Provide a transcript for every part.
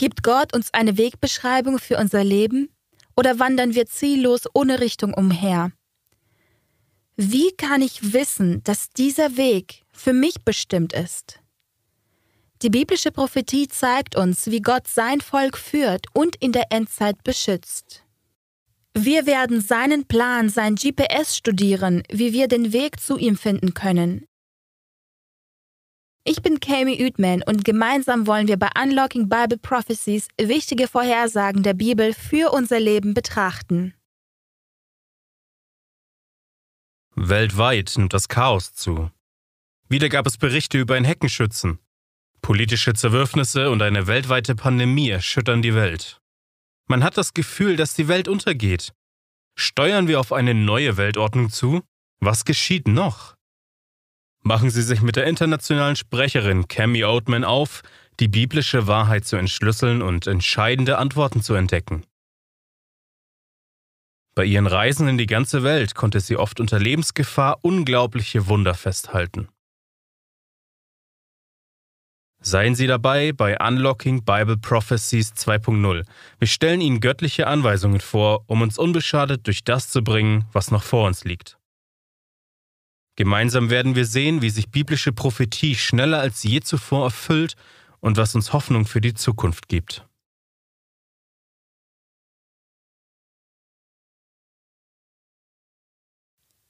Gibt Gott uns eine Wegbeschreibung für unser Leben oder wandern wir ziellos ohne Richtung umher? Wie kann ich wissen, dass dieser Weg für mich bestimmt ist? Die biblische Prophetie zeigt uns, wie Gott sein Volk führt und in der Endzeit beschützt. Wir werden seinen Plan, sein GPS studieren, wie wir den Weg zu ihm finden können. Ich bin Kami Uedman und gemeinsam wollen wir bei Unlocking Bible Prophecies wichtige Vorhersagen der Bibel für unser Leben betrachten. Weltweit nimmt das Chaos zu. Wieder gab es Berichte über ein Heckenschützen. Politische Zerwürfnisse und eine weltweite Pandemie erschüttern die Welt. Man hat das Gefühl, dass die Welt untergeht. Steuern wir auf eine neue Weltordnung zu? Was geschieht noch? Machen Sie sich mit der internationalen Sprecherin Cami Oatman auf, die biblische Wahrheit zu entschlüsseln und entscheidende Antworten zu entdecken. Bei ihren Reisen in die ganze Welt konnte sie oft unter Lebensgefahr unglaubliche Wunder festhalten. Seien Sie dabei bei Unlocking Bible Prophecies 2.0. Wir stellen Ihnen göttliche Anweisungen vor, um uns unbeschadet durch das zu bringen, was noch vor uns liegt. Gemeinsam werden wir sehen, wie sich biblische Prophetie schneller als je zuvor erfüllt und was uns Hoffnung für die Zukunft gibt.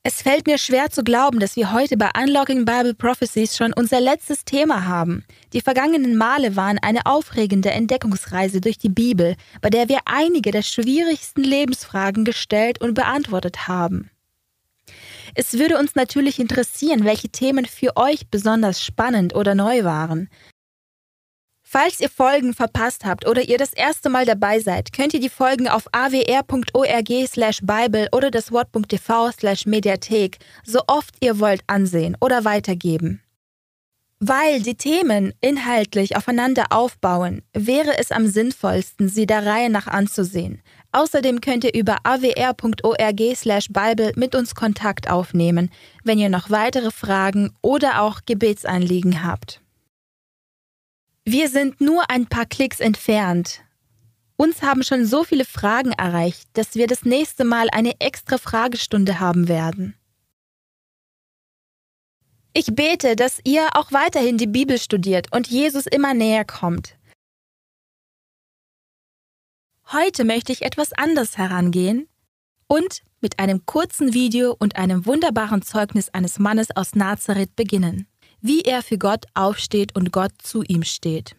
Es fällt mir schwer zu glauben, dass wir heute bei Unlocking Bible Prophecies schon unser letztes Thema haben. Die vergangenen Male waren eine aufregende Entdeckungsreise durch die Bibel, bei der wir einige der schwierigsten Lebensfragen gestellt und beantwortet haben. Es würde uns natürlich interessieren, welche Themen für euch besonders spannend oder neu waren. Falls ihr Folgen verpasst habt oder ihr das erste Mal dabei seid, könnt ihr die Folgen auf awr.org slash Bible oder das Wort.tv slash Mediathek so oft ihr wollt ansehen oder weitergeben. Weil die Themen inhaltlich aufeinander aufbauen, wäre es am sinnvollsten, sie der Reihe nach anzusehen. Außerdem könnt ihr über awr.org slash Bible mit uns Kontakt aufnehmen, wenn ihr noch weitere Fragen oder auch Gebetsanliegen habt. Wir sind nur ein paar Klicks entfernt. Uns haben schon so viele Fragen erreicht, dass wir das nächste Mal eine extra Fragestunde haben werden. Ich bete, dass ihr auch weiterhin die Bibel studiert und Jesus immer näher kommt. Heute möchte ich etwas anders herangehen und mit einem kurzen Video und einem wunderbaren Zeugnis eines Mannes aus Nazareth beginnen wie er für Gott aufsteht und Gott zu ihm steht.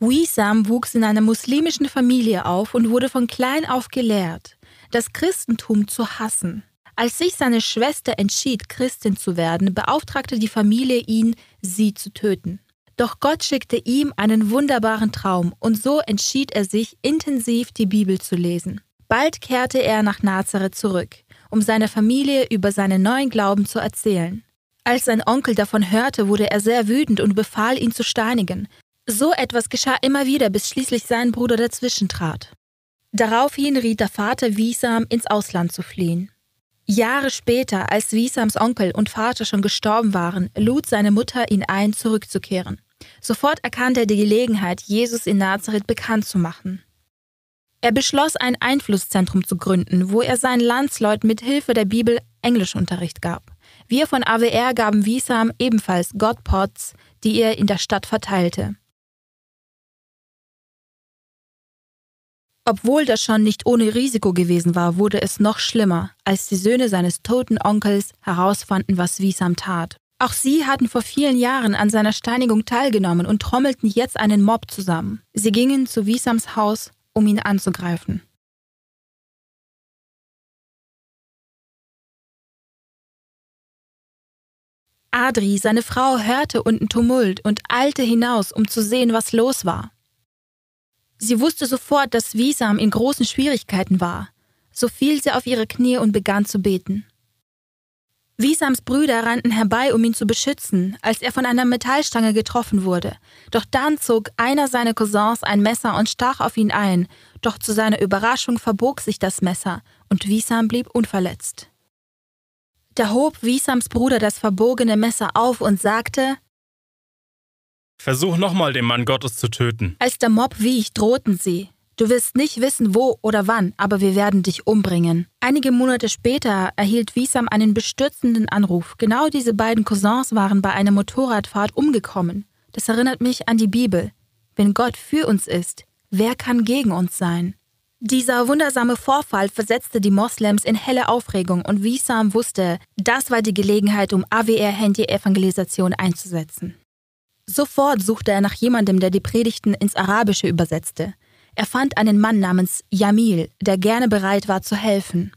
Wisam wuchs in einer muslimischen Familie auf und wurde von klein auf gelehrt, das Christentum zu hassen. Als sich seine Schwester entschied, Christin zu werden, beauftragte die Familie ihn, sie zu töten. Doch Gott schickte ihm einen wunderbaren Traum und so entschied er sich, intensiv die Bibel zu lesen. Bald kehrte er nach Nazareth zurück, um seiner Familie über seinen neuen Glauben zu erzählen. Als sein Onkel davon hörte, wurde er sehr wütend und befahl, ihn zu steinigen. So etwas geschah immer wieder, bis schließlich sein Bruder dazwischen trat. Daraufhin riet der Vater Wiesam, ins Ausland zu fliehen. Jahre später, als Wiesams Onkel und Vater schon gestorben waren, lud seine Mutter ihn ein, zurückzukehren. Sofort erkannte er die Gelegenheit, Jesus in Nazareth bekannt zu machen. Er beschloss, ein Einflusszentrum zu gründen, wo er seinen Landsleuten mit Hilfe der Bibel Englischunterricht gab. Wir von AWR gaben Wiesam ebenfalls Godpots, die er in der Stadt verteilte. Obwohl das schon nicht ohne Risiko gewesen war, wurde es noch schlimmer, als die Söhne seines toten Onkels herausfanden, was Wiesam tat. Auch sie hatten vor vielen Jahren an seiner Steinigung teilgenommen und trommelten jetzt einen Mob zusammen. Sie gingen zu Wiesams Haus um ihn anzugreifen. Adri, seine Frau, hörte unten Tumult und eilte hinaus, um zu sehen, was los war. Sie wusste sofort, dass Wiesam in großen Schwierigkeiten war. So fiel sie auf ihre Knie und begann zu beten. Wisams Brüder rannten herbei, um ihn zu beschützen, als er von einer Metallstange getroffen wurde. Doch dann zog einer seiner Cousins ein Messer und stach auf ihn ein, doch zu seiner Überraschung verbog sich das Messer und Wisam blieb unverletzt. Da hob Wiesams Bruder das verbogene Messer auf und sagte, Versuch nochmal, den Mann Gottes zu töten. Als der Mob wich, drohten sie. Du wirst nicht wissen, wo oder wann, aber wir werden dich umbringen. Einige Monate später erhielt Wiesam einen bestürzenden Anruf. Genau diese beiden Cousins waren bei einer Motorradfahrt umgekommen. Das erinnert mich an die Bibel. Wenn Gott für uns ist, wer kann gegen uns sein? Dieser wundersame Vorfall versetzte die Moslems in helle Aufregung und Wiesam wusste, das war die Gelegenheit, um AWR-Handy-Evangelisation einzusetzen. Sofort suchte er nach jemandem, der die Predigten ins Arabische übersetzte. Er fand einen Mann namens Jamil, der gerne bereit war zu helfen.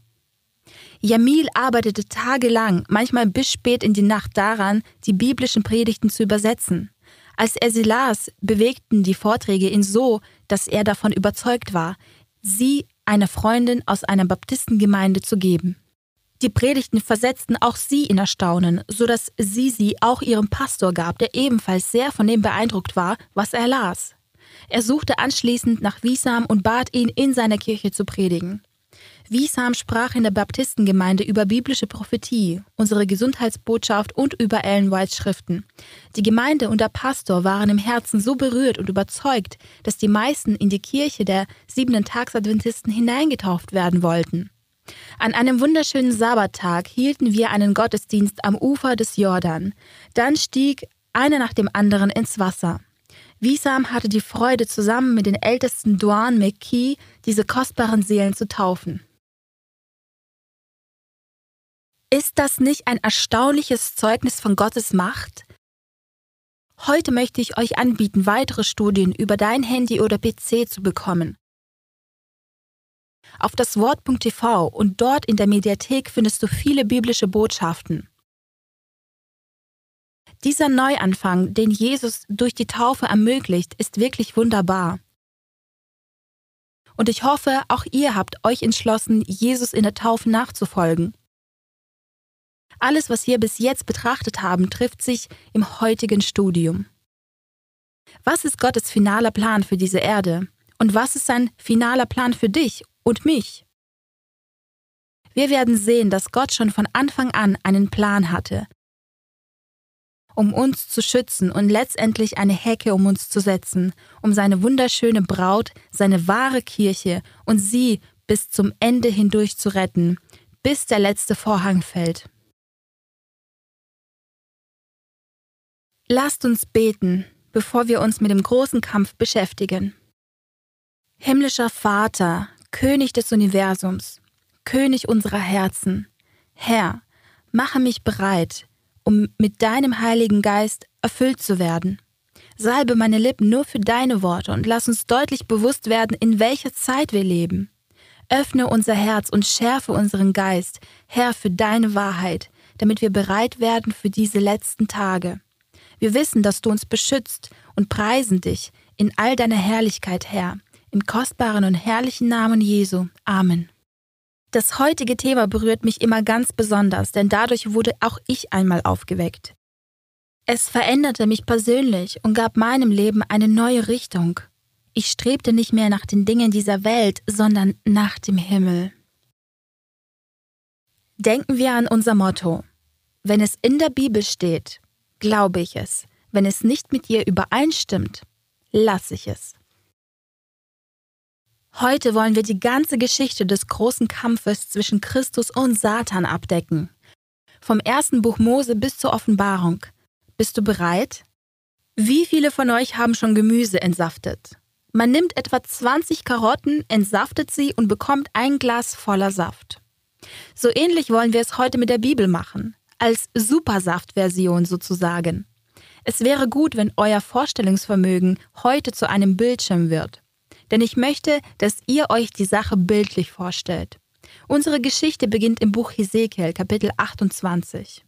Jamil arbeitete tagelang, manchmal bis spät in die Nacht daran, die biblischen Predigten zu übersetzen. Als er sie las, bewegten die Vorträge ihn so, dass er davon überzeugt war, sie einer Freundin aus einer Baptistengemeinde zu geben. Die Predigten versetzten auch sie in Erstaunen, so dass sie sie auch ihrem Pastor gab, der ebenfalls sehr von dem beeindruckt war, was er las. Er suchte anschließend nach Wiesam und bat ihn, in seiner Kirche zu predigen. Wiesam sprach in der Baptistengemeinde über biblische Prophetie, unsere Gesundheitsbotschaft und über Ellen Whites Schriften. Die Gemeinde und der Pastor waren im Herzen so berührt und überzeugt, dass die meisten in die Kirche der siebenten Tagsadventisten hineingetauft werden wollten. An einem wunderschönen Sabbattag hielten wir einen Gottesdienst am Ufer des Jordan. Dann stieg einer nach dem anderen ins Wasser. Wiesam hatte die Freude, zusammen mit den ältesten Duan McKee diese kostbaren Seelen zu taufen. Ist das nicht ein erstaunliches Zeugnis von Gottes Macht? Heute möchte ich euch anbieten, weitere Studien über dein Handy oder PC zu bekommen. Auf das Wort.tv und dort in der Mediathek findest du viele biblische Botschaften. Dieser Neuanfang, den Jesus durch die Taufe ermöglicht, ist wirklich wunderbar. Und ich hoffe, auch ihr habt euch entschlossen, Jesus in der Taufe nachzufolgen. Alles, was wir bis jetzt betrachtet haben, trifft sich im heutigen Studium. Was ist Gottes finaler Plan für diese Erde? Und was ist sein finaler Plan für dich und mich? Wir werden sehen, dass Gott schon von Anfang an einen Plan hatte, um uns zu schützen und letztendlich eine Hecke um uns zu setzen, um seine wunderschöne Braut, seine wahre Kirche und sie bis zum Ende hindurch zu retten, bis der letzte Vorhang fällt. Lasst uns beten, bevor wir uns mit dem großen Kampf beschäftigen. Himmlischer Vater, König des Universums, König unserer Herzen, Herr, mache mich bereit, um mit deinem Heiligen Geist erfüllt zu werden. Salbe meine Lippen nur für deine Worte und lass uns deutlich bewusst werden, in welcher Zeit wir leben. Öffne unser Herz und schärfe unseren Geist, Herr, für deine Wahrheit, damit wir bereit werden für diese letzten Tage. Wir wissen, dass du uns beschützt und preisen dich in all deiner Herrlichkeit, Herr, im kostbaren und herrlichen Namen Jesu. Amen. Das heutige Thema berührt mich immer ganz besonders, denn dadurch wurde auch ich einmal aufgeweckt. Es veränderte mich persönlich und gab meinem Leben eine neue Richtung. Ich strebte nicht mehr nach den Dingen dieser Welt, sondern nach dem Himmel. Denken wir an unser Motto. Wenn es in der Bibel steht, glaube ich es. Wenn es nicht mit ihr übereinstimmt, lasse ich es. Heute wollen wir die ganze Geschichte des großen Kampfes zwischen Christus und Satan abdecken. Vom ersten Buch Mose bis zur Offenbarung. Bist du bereit? Wie viele von euch haben schon Gemüse entsaftet? Man nimmt etwa 20 Karotten, entsaftet sie und bekommt ein Glas voller Saft. So ähnlich wollen wir es heute mit der Bibel machen, als Supersaft-Version sozusagen. Es wäre gut, wenn euer Vorstellungsvermögen heute zu einem Bildschirm wird denn ich möchte, dass ihr euch die Sache bildlich vorstellt. Unsere Geschichte beginnt im Buch Hesekiel, Kapitel 28,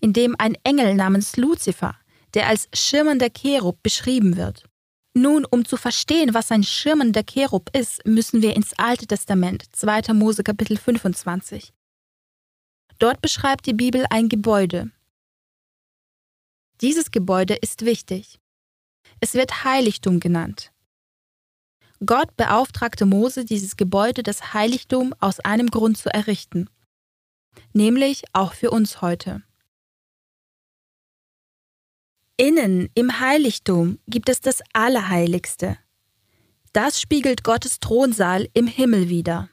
in dem ein Engel namens Luzifer, der als schirmender Cherub beschrieben wird. Nun, um zu verstehen, was ein schirmender Cherub ist, müssen wir ins Alte Testament, 2. Mose Kapitel 25. Dort beschreibt die Bibel ein Gebäude. Dieses Gebäude ist wichtig. Es wird Heiligtum genannt. Gott beauftragte Mose, dieses Gebäude, das Heiligtum, aus einem Grund zu errichten. nämlich auch für uns heute. Innen im Heiligtum gibt es das Allerheiligste. Das spiegelt Gottes Thronsaal im Himmel wider.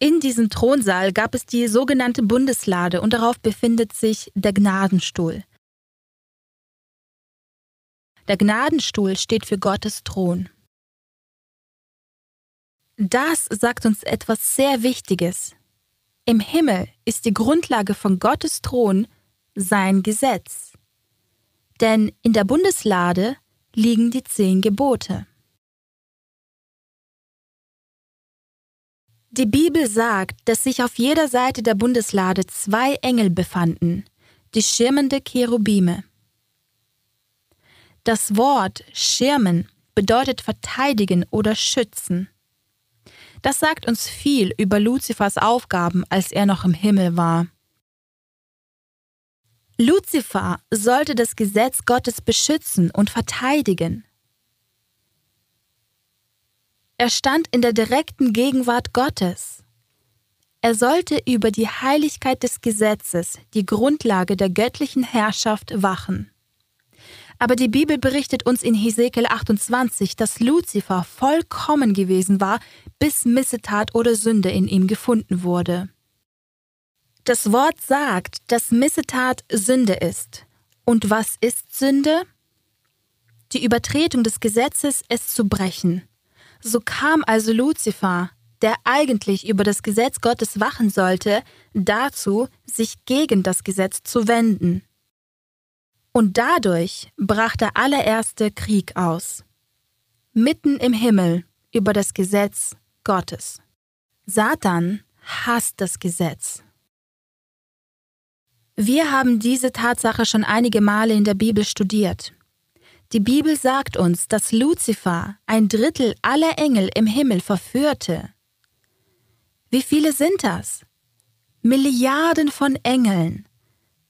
In diesem Thronsaal gab es die sogenannte Bundeslade und darauf befindet sich der Gnadenstuhl. Der Gnadenstuhl steht für Gottes Thron. Das sagt uns etwas sehr Wichtiges. Im Himmel ist die Grundlage von Gottes Thron sein Gesetz. Denn in der Bundeslade liegen die zehn Gebote. Die Bibel sagt, dass sich auf jeder Seite der Bundeslade zwei Engel befanden, die schirmende Cherubime. Das Wort schirmen bedeutet verteidigen oder schützen. Das sagt uns viel über Luzifers Aufgaben, als er noch im Himmel war. Luzifer sollte das Gesetz Gottes beschützen und verteidigen. Er stand in der direkten Gegenwart Gottes. Er sollte über die Heiligkeit des Gesetzes, die Grundlage der göttlichen Herrschaft, wachen. Aber die Bibel berichtet uns in Hesekiel 28, dass Luzifer vollkommen gewesen war, bis Missetat oder Sünde in ihm gefunden wurde. Das Wort sagt, dass Missetat Sünde ist. Und was ist Sünde? Die Übertretung des Gesetzes, es zu brechen. So kam also Luzifer, der eigentlich über das Gesetz Gottes wachen sollte, dazu, sich gegen das Gesetz zu wenden. Und dadurch brach der allererste Krieg aus. Mitten im Himmel über das Gesetz Gottes. Satan hasst das Gesetz. Wir haben diese Tatsache schon einige Male in der Bibel studiert. Die Bibel sagt uns, dass Luzifer ein Drittel aller Engel im Himmel verführte. Wie viele sind das? Milliarden von Engeln.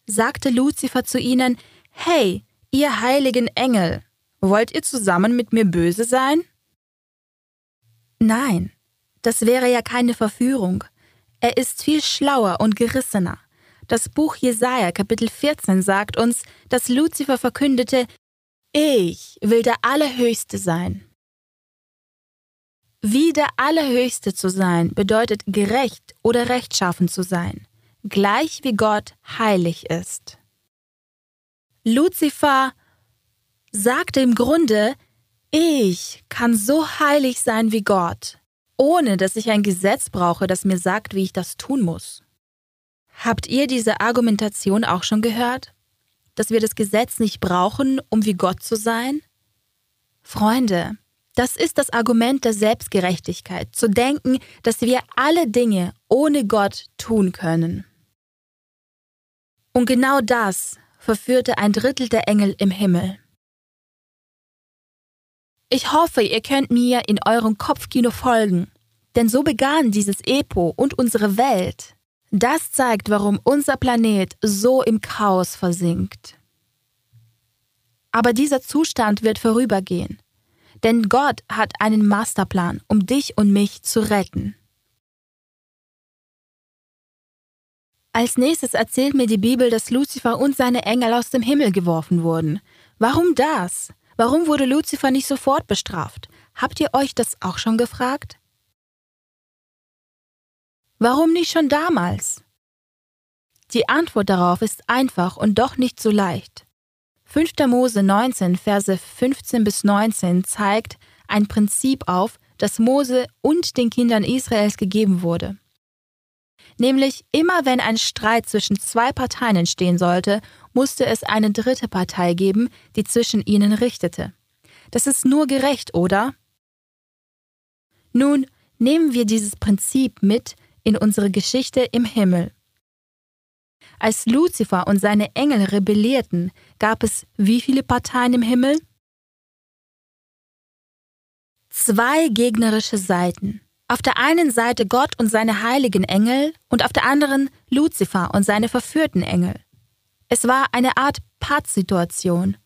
Sagte Luzifer zu ihnen, Hey, ihr heiligen Engel, wollt ihr zusammen mit mir böse sein? Nein, das wäre ja keine Verführung. Er ist viel schlauer und gerissener. Das Buch Jesaja, Kapitel 14, sagt uns, dass Luzifer verkündete, ich will der Allerhöchste sein. Wie der Allerhöchste zu sein bedeutet gerecht oder rechtschaffen zu sein, gleich wie Gott heilig ist. Luzifer sagte im Grunde, ich kann so heilig sein wie Gott, ohne dass ich ein Gesetz brauche, das mir sagt, wie ich das tun muss. Habt ihr diese Argumentation auch schon gehört? dass wir das Gesetz nicht brauchen, um wie Gott zu sein? Freunde, das ist das Argument der Selbstgerechtigkeit, zu denken, dass wir alle Dinge ohne Gott tun können. Und genau das verführte ein Drittel der Engel im Himmel. Ich hoffe, ihr könnt mir in eurem Kopfkino folgen, denn so begann dieses Epo und unsere Welt. Das zeigt, warum unser Planet so im Chaos versinkt. Aber dieser Zustand wird vorübergehen, denn Gott hat einen Masterplan, um dich und mich zu retten. Als nächstes erzählt mir die Bibel, dass Luzifer und seine Engel aus dem Himmel geworfen wurden. Warum das? Warum wurde Luzifer nicht sofort bestraft? Habt ihr euch das auch schon gefragt? Warum nicht schon damals? Die Antwort darauf ist einfach und doch nicht so leicht. 5. Mose 19, Verse 15 bis 19 zeigt ein Prinzip auf, das Mose und den Kindern Israels gegeben wurde. Nämlich immer wenn ein Streit zwischen zwei Parteien entstehen sollte, musste es eine dritte Partei geben, die zwischen ihnen richtete. Das ist nur gerecht, oder? Nun nehmen wir dieses Prinzip mit in unsere Geschichte im Himmel. Als Luzifer und seine Engel rebellierten, gab es wie viele Parteien im Himmel? Zwei gegnerische Seiten. Auf der einen Seite Gott und seine heiligen Engel und auf der anderen Luzifer und seine verführten Engel. Es war eine Art Pattsituation.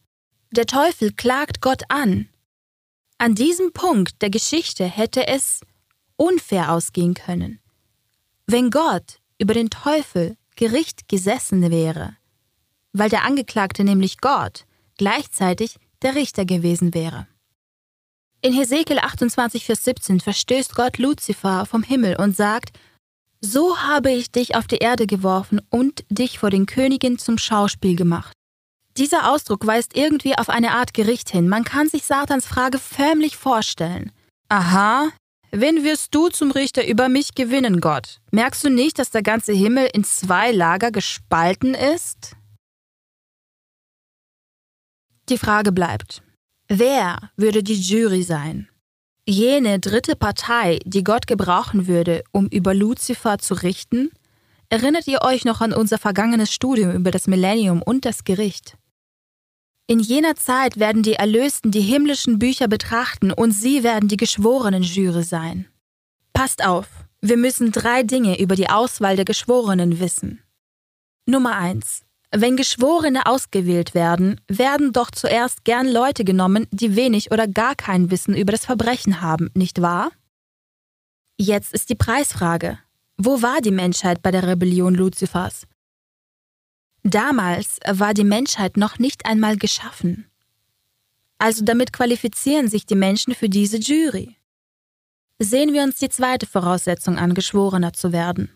Der Teufel klagt Gott an. An diesem Punkt der Geschichte hätte es unfair ausgehen können. Wenn Gott über den Teufel Gericht gesessen wäre, weil der Angeklagte nämlich Gott gleichzeitig der Richter gewesen wäre. In Hesekiel 28, Vers 17 verstößt Gott Luzifer vom Himmel und sagt, So habe ich dich auf die Erde geworfen und dich vor den Königen zum Schauspiel gemacht. Dieser Ausdruck weist irgendwie auf eine Art Gericht hin. Man kann sich Satans Frage förmlich vorstellen. Aha, wen wirst du zum Richter über mich gewinnen, Gott? Merkst du nicht, dass der ganze Himmel in zwei Lager gespalten ist? Die Frage bleibt, wer würde die Jury sein? Jene dritte Partei, die Gott gebrauchen würde, um über Luzifer zu richten? Erinnert ihr euch noch an unser vergangenes Studium über das Millennium und das Gericht? In jener Zeit werden die Erlösten die himmlischen Bücher betrachten und sie werden die geschworenen Jury sein. Passt auf, wir müssen drei Dinge über die Auswahl der Geschworenen wissen. Nummer eins: Wenn Geschworene ausgewählt werden, werden doch zuerst gern Leute genommen, die wenig oder gar kein Wissen über das Verbrechen haben, nicht wahr? Jetzt ist die Preisfrage. Wo war die Menschheit bei der Rebellion Luzifers? Damals war die Menschheit noch nicht einmal geschaffen. Also damit qualifizieren sich die Menschen für diese Jury. Sehen wir uns die zweite Voraussetzung an, Geschworener zu werden.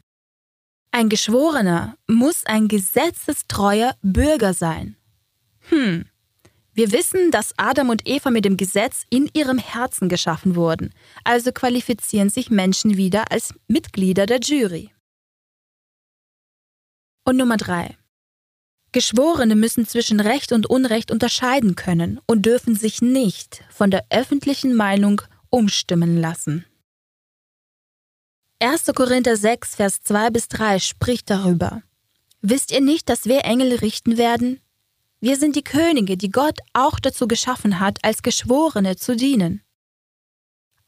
Ein Geschworener muss ein gesetzestreuer Bürger sein. Hm. Wir wissen, dass Adam und Eva mit dem Gesetz in ihrem Herzen geschaffen wurden, also qualifizieren sich Menschen wieder als Mitglieder der Jury. Und Nummer drei. Geschworene müssen zwischen Recht und Unrecht unterscheiden können und dürfen sich nicht von der öffentlichen Meinung umstimmen lassen. 1. Korinther 6, Vers 2 bis 3 spricht darüber. Wisst ihr nicht, dass wir Engel richten werden? Wir sind die Könige, die Gott auch dazu geschaffen hat, als Geschworene zu dienen.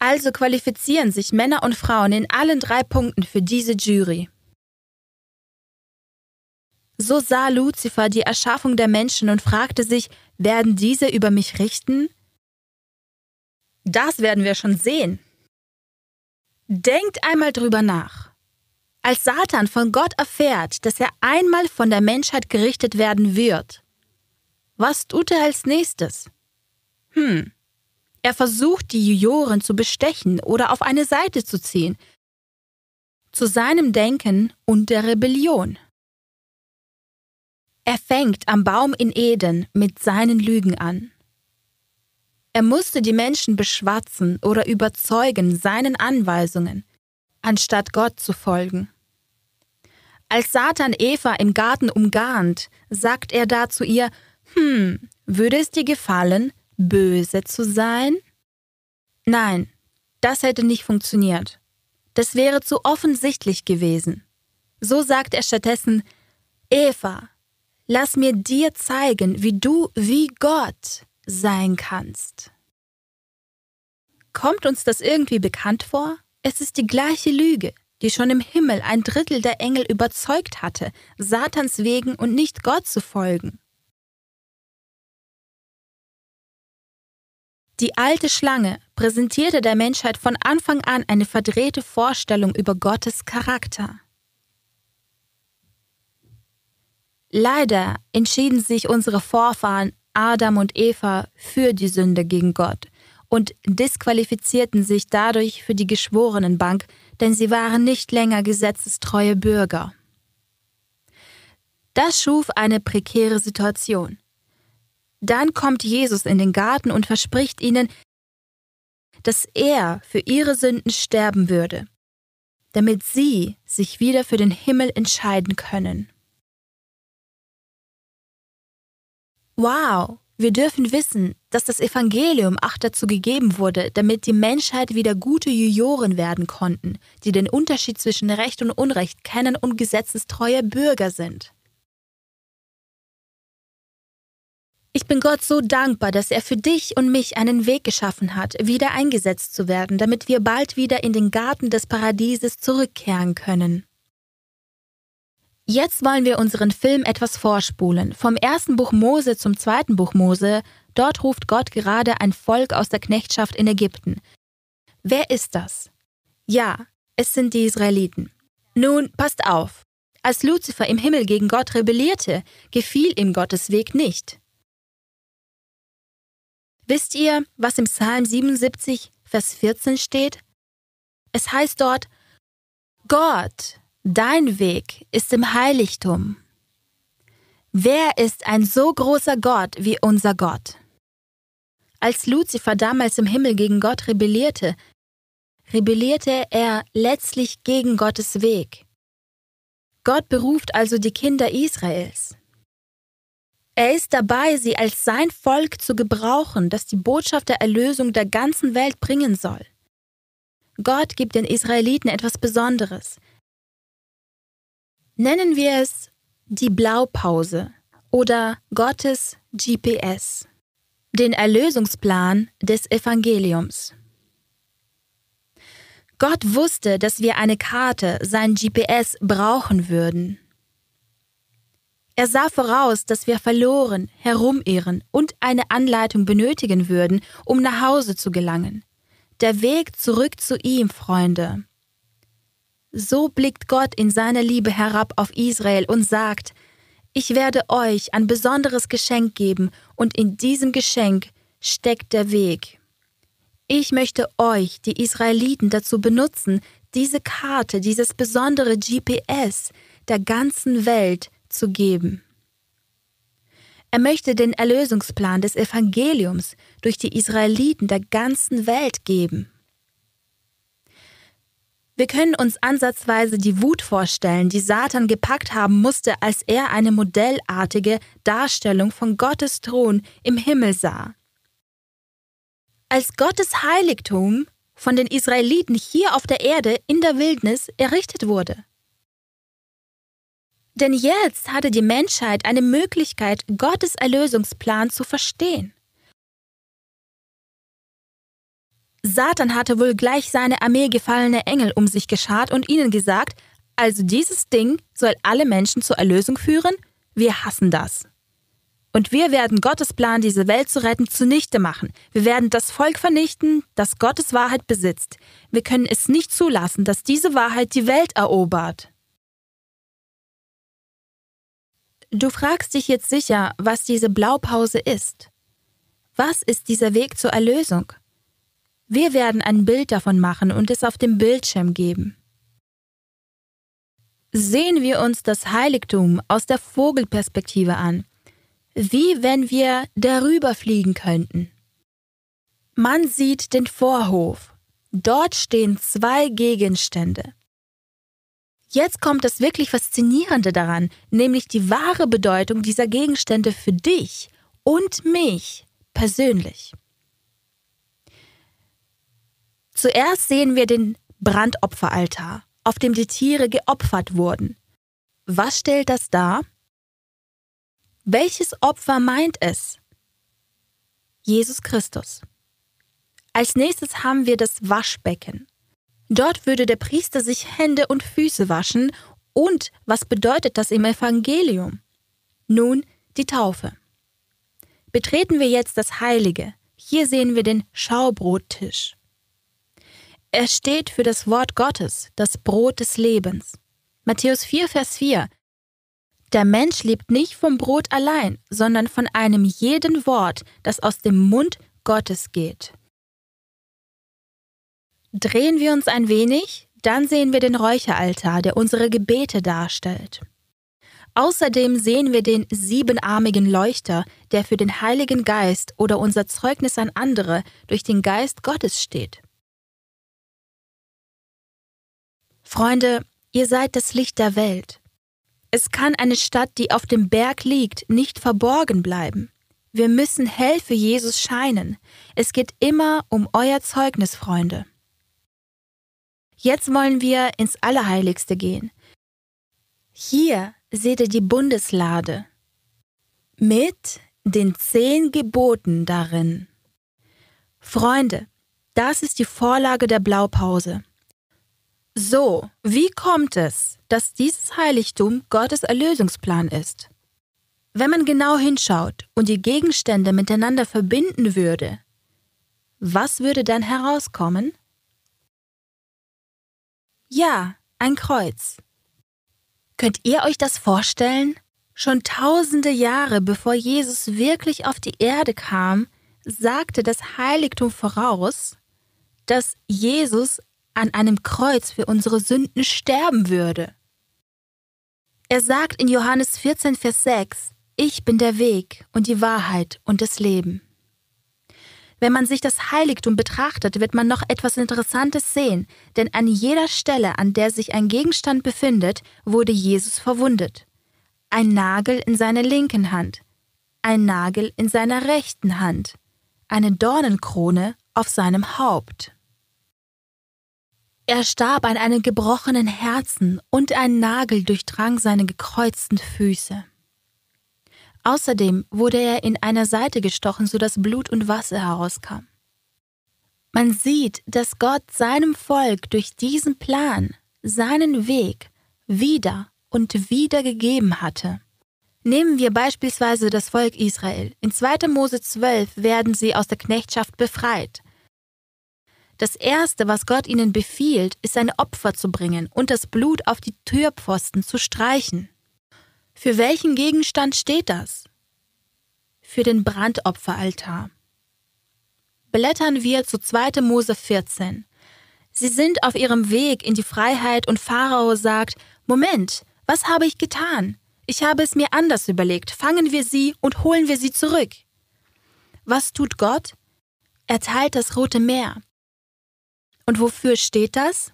Also qualifizieren sich Männer und Frauen in allen drei Punkten für diese Jury. So sah Luzifer die Erschaffung der Menschen und fragte sich, werden diese über mich richten? Das werden wir schon sehen. Denkt einmal drüber nach. Als Satan von Gott erfährt, dass er einmal von der Menschheit gerichtet werden wird, was tut er als nächstes? Hm, er versucht, die Juroren zu bestechen oder auf eine Seite zu ziehen, zu seinem Denken und der Rebellion. Er fängt am Baum in Eden mit seinen Lügen an. Er musste die Menschen beschwatzen oder überzeugen seinen Anweisungen, anstatt Gott zu folgen. Als Satan Eva im Garten umgarnt, sagt er da zu ihr, hm, würde es dir gefallen, böse zu sein? Nein, das hätte nicht funktioniert. Das wäre zu offensichtlich gewesen. So sagt er stattdessen, Eva, Lass mir dir zeigen, wie du wie Gott sein kannst. Kommt uns das irgendwie bekannt vor? Es ist die gleiche Lüge, die schon im Himmel ein Drittel der Engel überzeugt hatte, Satans wegen und nicht Gott zu folgen. Die alte Schlange präsentierte der Menschheit von Anfang an eine verdrehte Vorstellung über Gottes Charakter. Leider entschieden sich unsere Vorfahren Adam und Eva für die Sünde gegen Gott und disqualifizierten sich dadurch für die Geschworenenbank, denn sie waren nicht länger gesetzestreue Bürger. Das schuf eine prekäre Situation. Dann kommt Jesus in den Garten und verspricht ihnen, dass er für ihre Sünden sterben würde, damit sie sich wieder für den Himmel entscheiden können. Wow, wir dürfen wissen, dass das Evangelium auch dazu gegeben wurde, damit die Menschheit wieder gute Juroren werden konnten, die den Unterschied zwischen Recht und Unrecht kennen und gesetzestreue Bürger sind. Ich bin Gott so dankbar, dass er für dich und mich einen Weg geschaffen hat, wieder eingesetzt zu werden, damit wir bald wieder in den Garten des Paradieses zurückkehren können. Jetzt wollen wir unseren Film etwas vorspulen. Vom ersten Buch Mose zum zweiten Buch Mose. Dort ruft Gott gerade ein Volk aus der Knechtschaft in Ägypten. Wer ist das? Ja, es sind die Israeliten. Nun, passt auf. Als Luzifer im Himmel gegen Gott rebellierte, gefiel ihm Gottes Weg nicht. Wisst ihr, was im Psalm 77, Vers 14 steht? Es heißt dort, Gott, dein Weg ist im Heiligtum. Wer ist ein so großer Gott wie unser Gott? Als Luzifer damals im Himmel gegen Gott rebellierte, rebellierte er letztlich gegen Gottes Weg. Gott beruft also die Kinder Israels. Er ist dabei, sie als sein Volk zu gebrauchen, das die Botschaft der Erlösung der ganzen Welt bringen soll. Gott gibt den Israeliten etwas Besonderes. Nennen wir es die Blaupause oder Gottes GPS, den Erlösungsplan des Evangeliums. Gott wusste, dass wir eine Karte, sein GPS, brauchen würden. Er sah voraus, dass wir verloren, herumirren und eine Anleitung benötigen würden, um nach Hause zu gelangen. Der Weg zurück zu ihm, Freunde. So blickt Gott in seiner Liebe herab auf Israel und sagt, ich werde euch ein besonderes Geschenk geben, und in diesem Geschenk steckt der Weg. Ich möchte euch, die Israeliten, dazu benutzen, diese Karte, dieses besondere GPS der ganzen Welt zu geben. Er möchte den Erlösungsplan des Evangeliums durch die Israeliten der ganzen Welt geben. Wir können uns ansatzweise die Wut vorstellen, die Satan gepackt haben musste, als er eine modellartige Darstellung von Gottes Thron im Himmel sah als Gottes Heiligtum von den Israeliten hier auf der Erde in der Wildnis errichtet wurde. Denn jetzt hatte die Menschheit eine Möglichkeit, Gottes Erlösungsplan zu verstehen. Satan hatte wohl gleich seine Armee gefallene Engel um sich geschart und ihnen gesagt, also dieses Ding soll alle Menschen zur Erlösung führen? Wir hassen das. Und wir werden Gottes Plan, diese Welt zu retten, zunichte machen. Wir werden das Volk vernichten, das Gottes Wahrheit besitzt. Wir können es nicht zulassen, dass diese Wahrheit die Welt erobert. Du fragst dich jetzt sicher, was diese Blaupause ist. Was ist dieser Weg zur Erlösung? Wir werden ein Bild davon machen und es auf dem Bildschirm geben. Sehen wir uns das Heiligtum aus der Vogelperspektive an wie wenn wir darüber fliegen könnten. Man sieht den Vorhof. Dort stehen zwei Gegenstände. Jetzt kommt das wirklich Faszinierende daran, nämlich die wahre Bedeutung dieser Gegenstände für dich und mich persönlich. Zuerst sehen wir den Brandopferaltar, auf dem die Tiere geopfert wurden. Was stellt das dar? Welches Opfer meint es? Jesus Christus. Als nächstes haben wir das Waschbecken. Dort würde der Priester sich Hände und Füße waschen. Und was bedeutet das im Evangelium? Nun, die Taufe. Betreten wir jetzt das Heilige. Hier sehen wir den Schaubrottisch. Er steht für das Wort Gottes, das Brot des Lebens. Matthäus 4, Vers 4. Der Mensch lebt nicht vom Brot allein, sondern von einem jeden Wort, das aus dem Mund Gottes geht. Drehen wir uns ein wenig, dann sehen wir den Räucheraltar, der unsere Gebete darstellt. Außerdem sehen wir den siebenarmigen Leuchter, der für den Heiligen Geist oder unser Zeugnis an andere durch den Geist Gottes steht. Freunde, ihr seid das Licht der Welt. Es kann eine Stadt, die auf dem Berg liegt, nicht verborgen bleiben. Wir müssen hell für Jesus scheinen. Es geht immer um euer Zeugnis, Freunde. Jetzt wollen wir ins Allerheiligste gehen. Hier seht ihr die Bundeslade mit den zehn Geboten darin. Freunde, das ist die Vorlage der Blaupause. So, wie kommt es, dass dieses Heiligtum Gottes Erlösungsplan ist? Wenn man genau hinschaut und die Gegenstände miteinander verbinden würde, was würde dann herauskommen? Ja, ein Kreuz. Könnt ihr euch das vorstellen? Schon tausende Jahre bevor Jesus wirklich auf die Erde kam, sagte das Heiligtum voraus, dass Jesus an einem Kreuz für unsere Sünden sterben würde. Er sagt in Johannes 14, Vers 6, Ich bin der Weg und die Wahrheit und das Leben. Wenn man sich das Heiligtum betrachtet, wird man noch etwas Interessantes sehen, denn an jeder Stelle, an der sich ein Gegenstand befindet, wurde Jesus verwundet. Ein Nagel in seiner linken Hand, ein Nagel in seiner rechten Hand, eine Dornenkrone auf seinem Haupt. Er starb an einem gebrochenen Herzen und ein Nagel durchdrang seine gekreuzten Füße. Außerdem wurde er in einer Seite gestochen, sodass Blut und Wasser herauskam. Man sieht, dass Gott seinem Volk durch diesen Plan seinen Weg wieder und wieder gegeben hatte. Nehmen wir beispielsweise das Volk Israel. In 2. Mose 12 werden sie aus der Knechtschaft befreit. Das Erste, was Gott ihnen befiehlt, ist ein Opfer zu bringen und das Blut auf die Türpfosten zu streichen. Für welchen Gegenstand steht das? Für den Brandopferaltar. Blättern wir zu 2. Mose 14. Sie sind auf ihrem Weg in die Freiheit und Pharao sagt, Moment, was habe ich getan? Ich habe es mir anders überlegt. Fangen wir sie und holen wir sie zurück. Was tut Gott? Er teilt das Rote Meer. Und wofür steht das?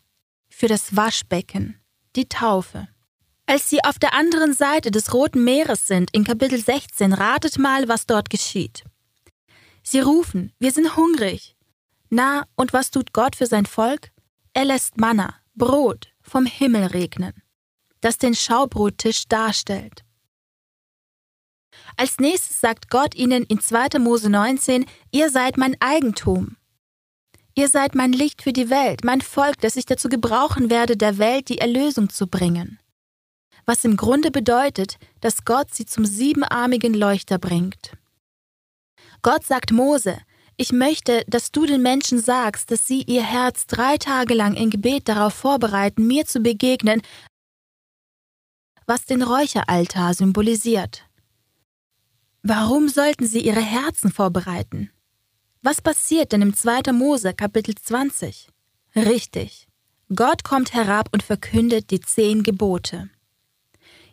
Für das Waschbecken, die Taufe. Als sie auf der anderen Seite des Roten Meeres sind, in Kapitel 16, ratet mal, was dort geschieht. Sie rufen, wir sind hungrig. Na, und was tut Gott für sein Volk? Er lässt Manna, Brot, vom Himmel regnen, das den Schaubrottisch darstellt. Als nächstes sagt Gott ihnen in 2. Mose 19, ihr seid mein Eigentum. Ihr seid mein Licht für die Welt, mein Volk, das ich dazu gebrauchen werde, der Welt die Erlösung zu bringen was im Grunde bedeutet, dass Gott sie zum siebenarmigen Leuchter bringt. Gott sagt Mose, ich möchte, dass du den Menschen sagst, dass sie ihr Herz drei Tage lang in Gebet darauf vorbereiten, mir zu begegnen, was den Räucheraltar symbolisiert. Warum sollten sie ihre Herzen vorbereiten? Was passiert denn im 2. Mose Kapitel 20? Richtig. Gott kommt herab und verkündet die zehn Gebote.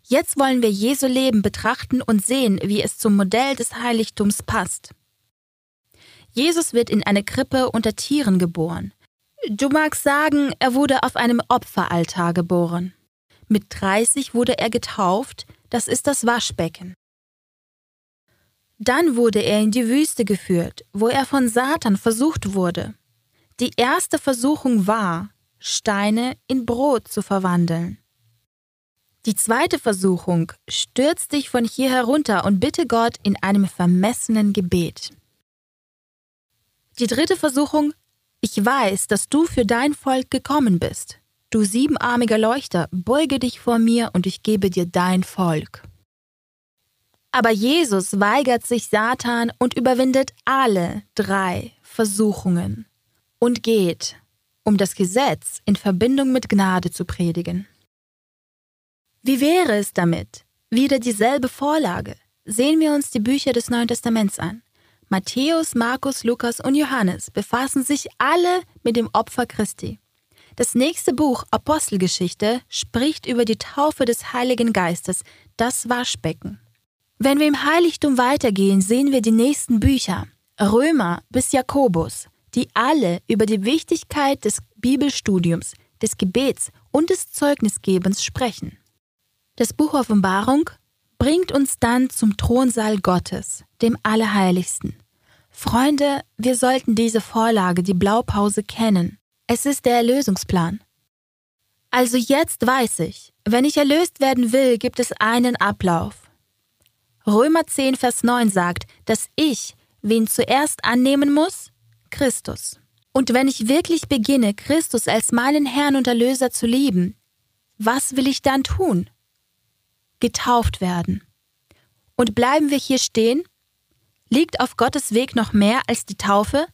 Jetzt wollen wir Jesu Leben betrachten und sehen, wie es zum Modell des Heiligtums passt. Jesus wird in eine Krippe unter Tieren geboren. Du magst sagen, er wurde auf einem Opferaltar geboren. Mit 30 wurde er getauft, das ist das Waschbecken. Dann wurde er in die Wüste geführt, wo er von Satan versucht wurde. Die erste Versuchung war, Steine in Brot zu verwandeln. Die zweite Versuchung, stürz dich von hier herunter und bitte Gott in einem vermessenen Gebet. Die dritte Versuchung, ich weiß, dass du für dein Volk gekommen bist. Du siebenarmiger Leuchter, beuge dich vor mir und ich gebe dir dein Volk. Aber Jesus weigert sich Satan und überwindet alle drei Versuchungen und geht, um das Gesetz in Verbindung mit Gnade zu predigen. Wie wäre es damit? Wieder dieselbe Vorlage. Sehen wir uns die Bücher des Neuen Testaments an. Matthäus, Markus, Lukas und Johannes befassen sich alle mit dem Opfer Christi. Das nächste Buch Apostelgeschichte spricht über die Taufe des Heiligen Geistes, das Waschbecken. Wenn wir im Heiligtum weitergehen, sehen wir die nächsten Bücher, Römer bis Jakobus, die alle über die Wichtigkeit des Bibelstudiums, des Gebets und des Zeugnisgebens sprechen. Das Buch Offenbarung bringt uns dann zum Thronsaal Gottes, dem Allerheiligsten. Freunde, wir sollten diese Vorlage, die Blaupause, kennen. Es ist der Erlösungsplan. Also jetzt weiß ich, wenn ich erlöst werden will, gibt es einen Ablauf. Römer 10, Vers 9 sagt, dass ich wen zuerst annehmen muss? Christus. Und wenn ich wirklich beginne, Christus als meinen Herrn und Erlöser zu lieben, was will ich dann tun? getauft werden. Und bleiben wir hier stehen? Liegt auf Gottes Weg noch mehr als die Taufe?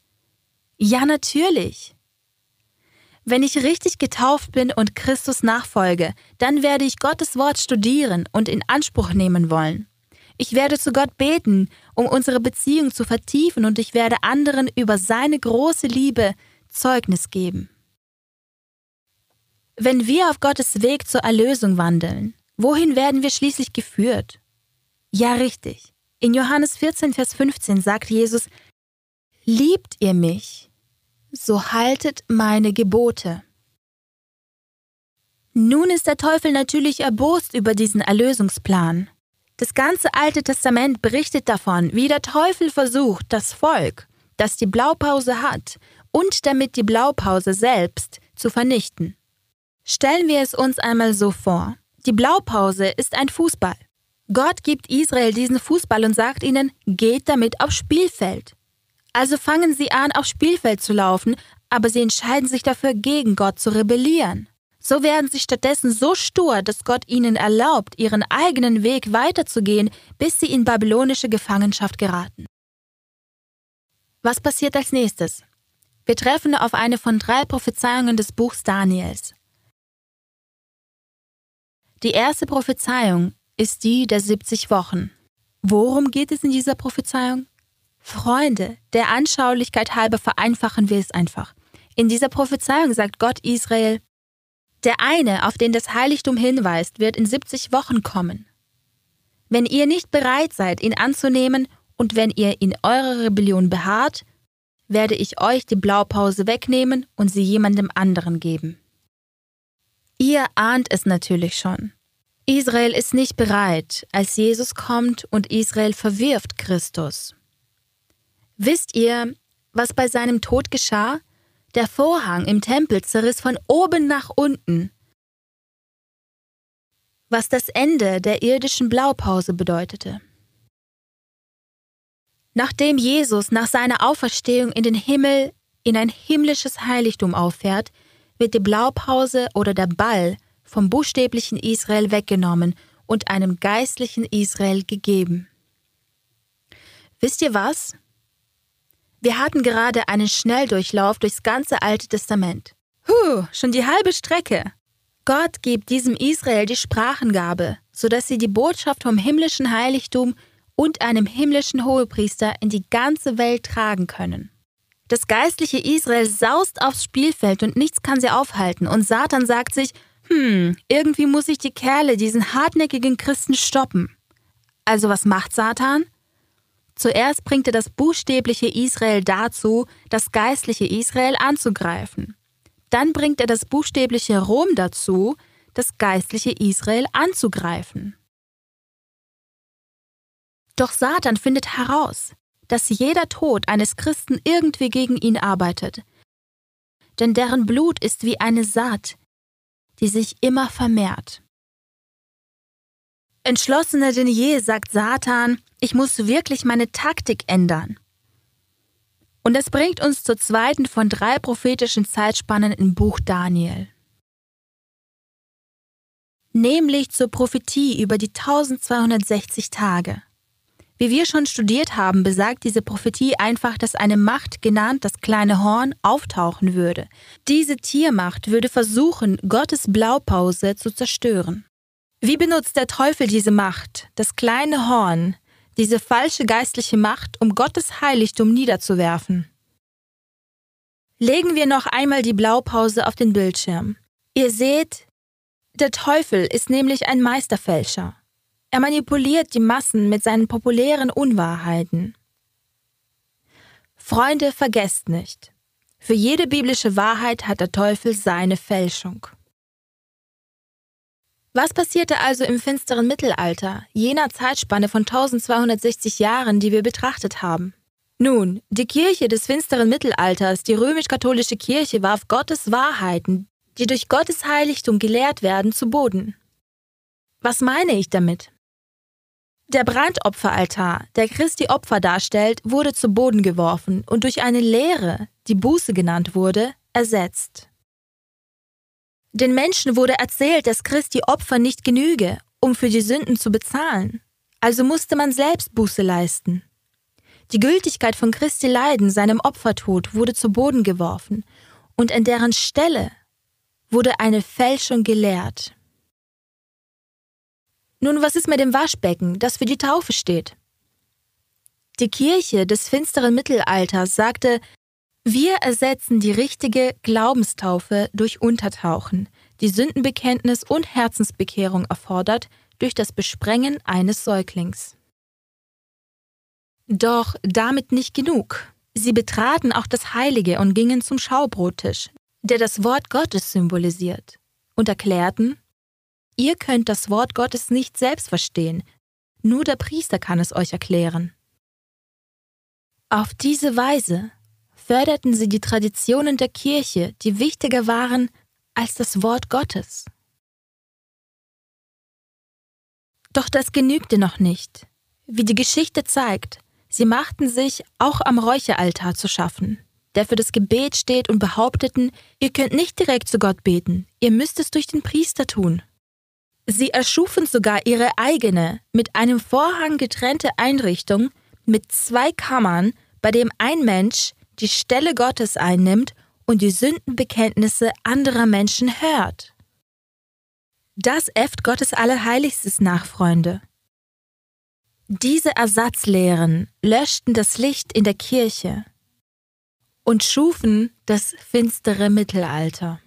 Ja, natürlich. Wenn ich richtig getauft bin und Christus nachfolge, dann werde ich Gottes Wort studieren und in Anspruch nehmen wollen. Ich werde zu Gott beten, um unsere Beziehung zu vertiefen und ich werde anderen über seine große Liebe Zeugnis geben. Wenn wir auf Gottes Weg zur Erlösung wandeln, wohin werden wir schließlich geführt? Ja, richtig. In Johannes 14, Vers 15 sagt Jesus, Liebt ihr mich, so haltet meine Gebote. Nun ist der Teufel natürlich erbost über diesen Erlösungsplan. Das ganze Alte Testament berichtet davon, wie der Teufel versucht, das Volk, das die Blaupause hat, und damit die Blaupause selbst zu vernichten. Stellen wir es uns einmal so vor. Die Blaupause ist ein Fußball. Gott gibt Israel diesen Fußball und sagt ihnen, geht damit aufs Spielfeld. Also fangen sie an, aufs Spielfeld zu laufen, aber sie entscheiden sich dafür, gegen Gott zu rebellieren. So werden sie stattdessen so stur, dass Gott ihnen erlaubt, ihren eigenen Weg weiterzugehen, bis sie in babylonische Gefangenschaft geraten. Was passiert als nächstes? Wir treffen auf eine von drei Prophezeiungen des Buchs Daniels. Die erste Prophezeiung ist die der 70 Wochen. Worum geht es in dieser Prophezeiung? Freunde, der Anschaulichkeit halber vereinfachen wir es einfach. In dieser Prophezeiung sagt Gott Israel, der eine, auf den das Heiligtum hinweist, wird in 70 Wochen kommen. Wenn ihr nicht bereit seid, ihn anzunehmen und wenn ihr in eurer Rebellion beharrt, werde ich euch die Blaupause wegnehmen und sie jemandem anderen geben. Ihr ahnt es natürlich schon. Israel ist nicht bereit, als Jesus kommt und Israel verwirft Christus. Wisst ihr, was bei seinem Tod geschah? Der Vorhang im Tempel zerriss von oben nach unten, was das Ende der irdischen Blaupause bedeutete. Nachdem Jesus nach seiner Auferstehung in den Himmel, in ein himmlisches Heiligtum auffährt, wird die Blaupause oder der Ball vom buchstäblichen Israel weggenommen und einem geistlichen Israel gegeben. Wisst ihr was? Wir hatten gerade einen Schnelldurchlauf durchs ganze Alte Testament. Huh, schon die halbe Strecke. Gott gibt diesem Israel die Sprachengabe, sodass sie die Botschaft vom himmlischen Heiligtum und einem himmlischen Hohepriester in die ganze Welt tragen können. Das geistliche Israel saust aufs Spielfeld und nichts kann sie aufhalten, und Satan sagt sich, hm, irgendwie muss ich die Kerle, diesen hartnäckigen Christen stoppen. Also was macht Satan? Zuerst bringt er das buchstäbliche Israel dazu, das geistliche Israel anzugreifen. Dann bringt er das buchstäbliche Rom dazu, das geistliche Israel anzugreifen. Doch Satan findet heraus, dass jeder Tod eines Christen irgendwie gegen ihn arbeitet. Denn deren Blut ist wie eine Saat, die sich immer vermehrt. Entschlossener denn je sagt Satan, ich muss wirklich meine Taktik ändern. Und das bringt uns zur zweiten von drei prophetischen Zeitspannen im Buch Daniel. Nämlich zur Prophetie über die 1260 Tage. Wie wir schon studiert haben, besagt diese Prophetie einfach, dass eine Macht, genannt das kleine Horn, auftauchen würde. Diese Tiermacht würde versuchen, Gottes Blaupause zu zerstören. Wie benutzt der Teufel diese Macht, das kleine Horn, diese falsche geistliche Macht, um Gottes Heiligtum niederzuwerfen? Legen wir noch einmal die Blaupause auf den Bildschirm. Ihr seht, der Teufel ist nämlich ein Meisterfälscher. Er manipuliert die Massen mit seinen populären Unwahrheiten. Freunde, vergesst nicht, für jede biblische Wahrheit hat der Teufel seine Fälschung. Was passierte also im finsteren Mittelalter, jener Zeitspanne von 1260 Jahren, die wir betrachtet haben? Nun, die Kirche des finsteren Mittelalters, die römisch-katholische Kirche, warf Gottes Wahrheiten, die durch Gottes Heiligtum gelehrt werden, zu Boden. Was meine ich damit? Der Brandopferaltar, der Christi Opfer darstellt, wurde zu Boden geworfen und durch eine Lehre, die Buße genannt wurde, ersetzt. Den Menschen wurde erzählt, dass Christi Opfer nicht genüge, um für die Sünden zu bezahlen. Also musste man selbst Buße leisten. Die Gültigkeit von Christi Leiden, seinem Opfertod, wurde zu Boden geworfen, und an deren Stelle wurde eine Fälschung gelehrt. Nun, was ist mit dem Waschbecken, das für die Taufe steht? Die Kirche des finsteren Mittelalters sagte, wir ersetzen die richtige Glaubenstaufe durch Untertauchen, die Sündenbekenntnis und Herzensbekehrung erfordert durch das Besprengen eines Säuglings. Doch damit nicht genug. Sie betraten auch das Heilige und gingen zum Schaubrottisch, der das Wort Gottes symbolisiert, und erklärten, ihr könnt das Wort Gottes nicht selbst verstehen, nur der Priester kann es euch erklären. Auf diese Weise förderten sie die Traditionen der Kirche, die wichtiger waren als das Wort Gottes. Doch das genügte noch nicht. Wie die Geschichte zeigt, sie machten sich auch am Räucheraltar zu schaffen, der für das Gebet steht und behaupteten, ihr könnt nicht direkt zu Gott beten, ihr müsst es durch den Priester tun. Sie erschufen sogar ihre eigene, mit einem Vorhang getrennte Einrichtung, mit zwei Kammern, bei dem ein Mensch die Stelle Gottes einnimmt und die Sündenbekenntnisse anderer Menschen hört. Das äfft Gottes Allerheiligstes nach, Freunde. Diese Ersatzlehren löschten das Licht in der Kirche und schufen das finstere Mittelalter.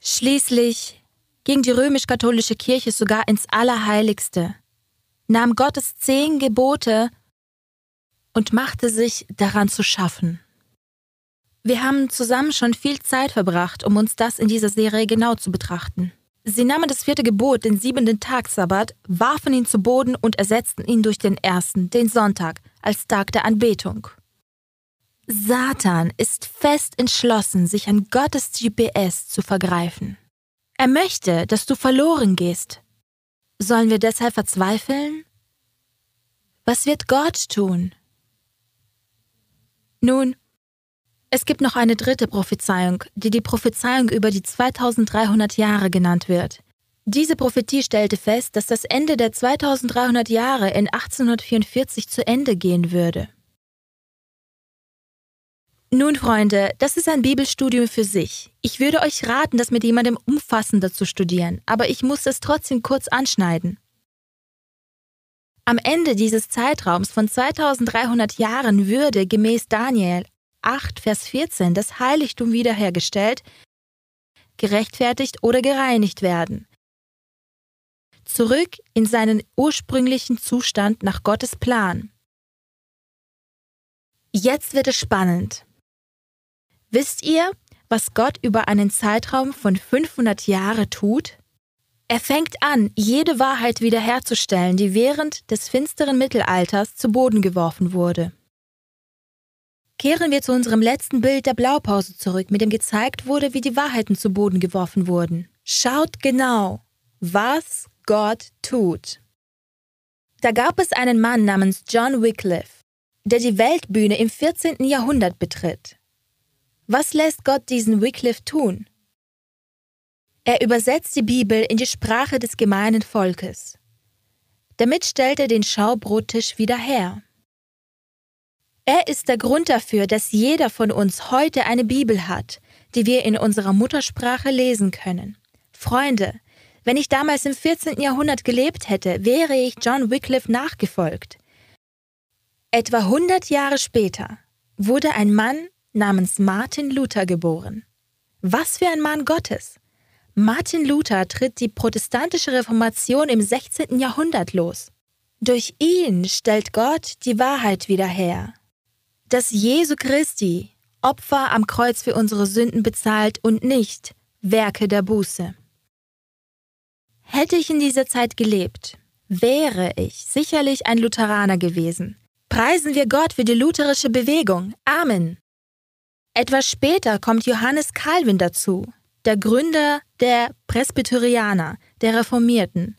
Schließlich ging die römisch-katholische Kirche sogar ins Allerheiligste, nahm Gottes zehn Gebote und machte sich daran zu schaffen. Wir haben zusammen schon viel Zeit verbracht, um uns das in dieser Serie genau zu betrachten. Sie nahmen das vierte Gebot, den siebenten Tag Sabbat, warfen ihn zu Boden und ersetzten ihn durch den ersten, den Sonntag, als Tag der Anbetung. Satan ist fest entschlossen, sich an Gottes GPS zu vergreifen. Er möchte, dass du verloren gehst. Sollen wir deshalb verzweifeln? Was wird Gott tun? Nun, es gibt noch eine dritte Prophezeiung, die die Prophezeiung über die 2300 Jahre genannt wird. Diese Prophetie stellte fest, dass das Ende der 2300 Jahre in 1844 zu Ende gehen würde. Nun, Freunde, das ist ein Bibelstudium für sich. Ich würde euch raten, das mit jemandem umfassender zu studieren, aber ich muss es trotzdem kurz anschneiden. Am Ende dieses Zeitraums von 2300 Jahren würde gemäß Daniel 8, Vers 14 das Heiligtum wiederhergestellt, gerechtfertigt oder gereinigt werden. Zurück in seinen ursprünglichen Zustand nach Gottes Plan. Jetzt wird es spannend. Wisst ihr, was Gott über einen Zeitraum von 500 Jahren tut? Er fängt an, jede Wahrheit wiederherzustellen, die während des finsteren Mittelalters zu Boden geworfen wurde. Kehren wir zu unserem letzten Bild der Blaupause zurück, mit dem gezeigt wurde, wie die Wahrheiten zu Boden geworfen wurden. Schaut genau, was Gott tut. Da gab es einen Mann namens John Wycliffe, der die Weltbühne im 14. Jahrhundert betritt. Was lässt Gott diesen Wycliffe tun? Er übersetzt die Bibel in die Sprache des gemeinen Volkes. Damit stellt er den Schaubrottisch wieder her. Er ist der Grund dafür, dass jeder von uns heute eine Bibel hat, die wir in unserer Muttersprache lesen können. Freunde, wenn ich damals im 14. Jahrhundert gelebt hätte, wäre ich John Wycliffe nachgefolgt. Etwa 100 Jahre später wurde ein Mann namens Martin Luther geboren. Was für ein Mann Gottes! Martin Luther tritt die protestantische Reformation im 16. Jahrhundert los. Durch ihn stellt Gott die Wahrheit wieder her. Dass Jesu Christi Opfer am Kreuz für unsere Sünden bezahlt und nicht Werke der Buße. Hätte ich in dieser Zeit gelebt, wäre ich sicherlich ein Lutheraner gewesen. Preisen wir Gott für die lutherische Bewegung. Amen. Etwas später kommt Johannes Calvin dazu, der Gründer der Presbyterianer, der Reformierten.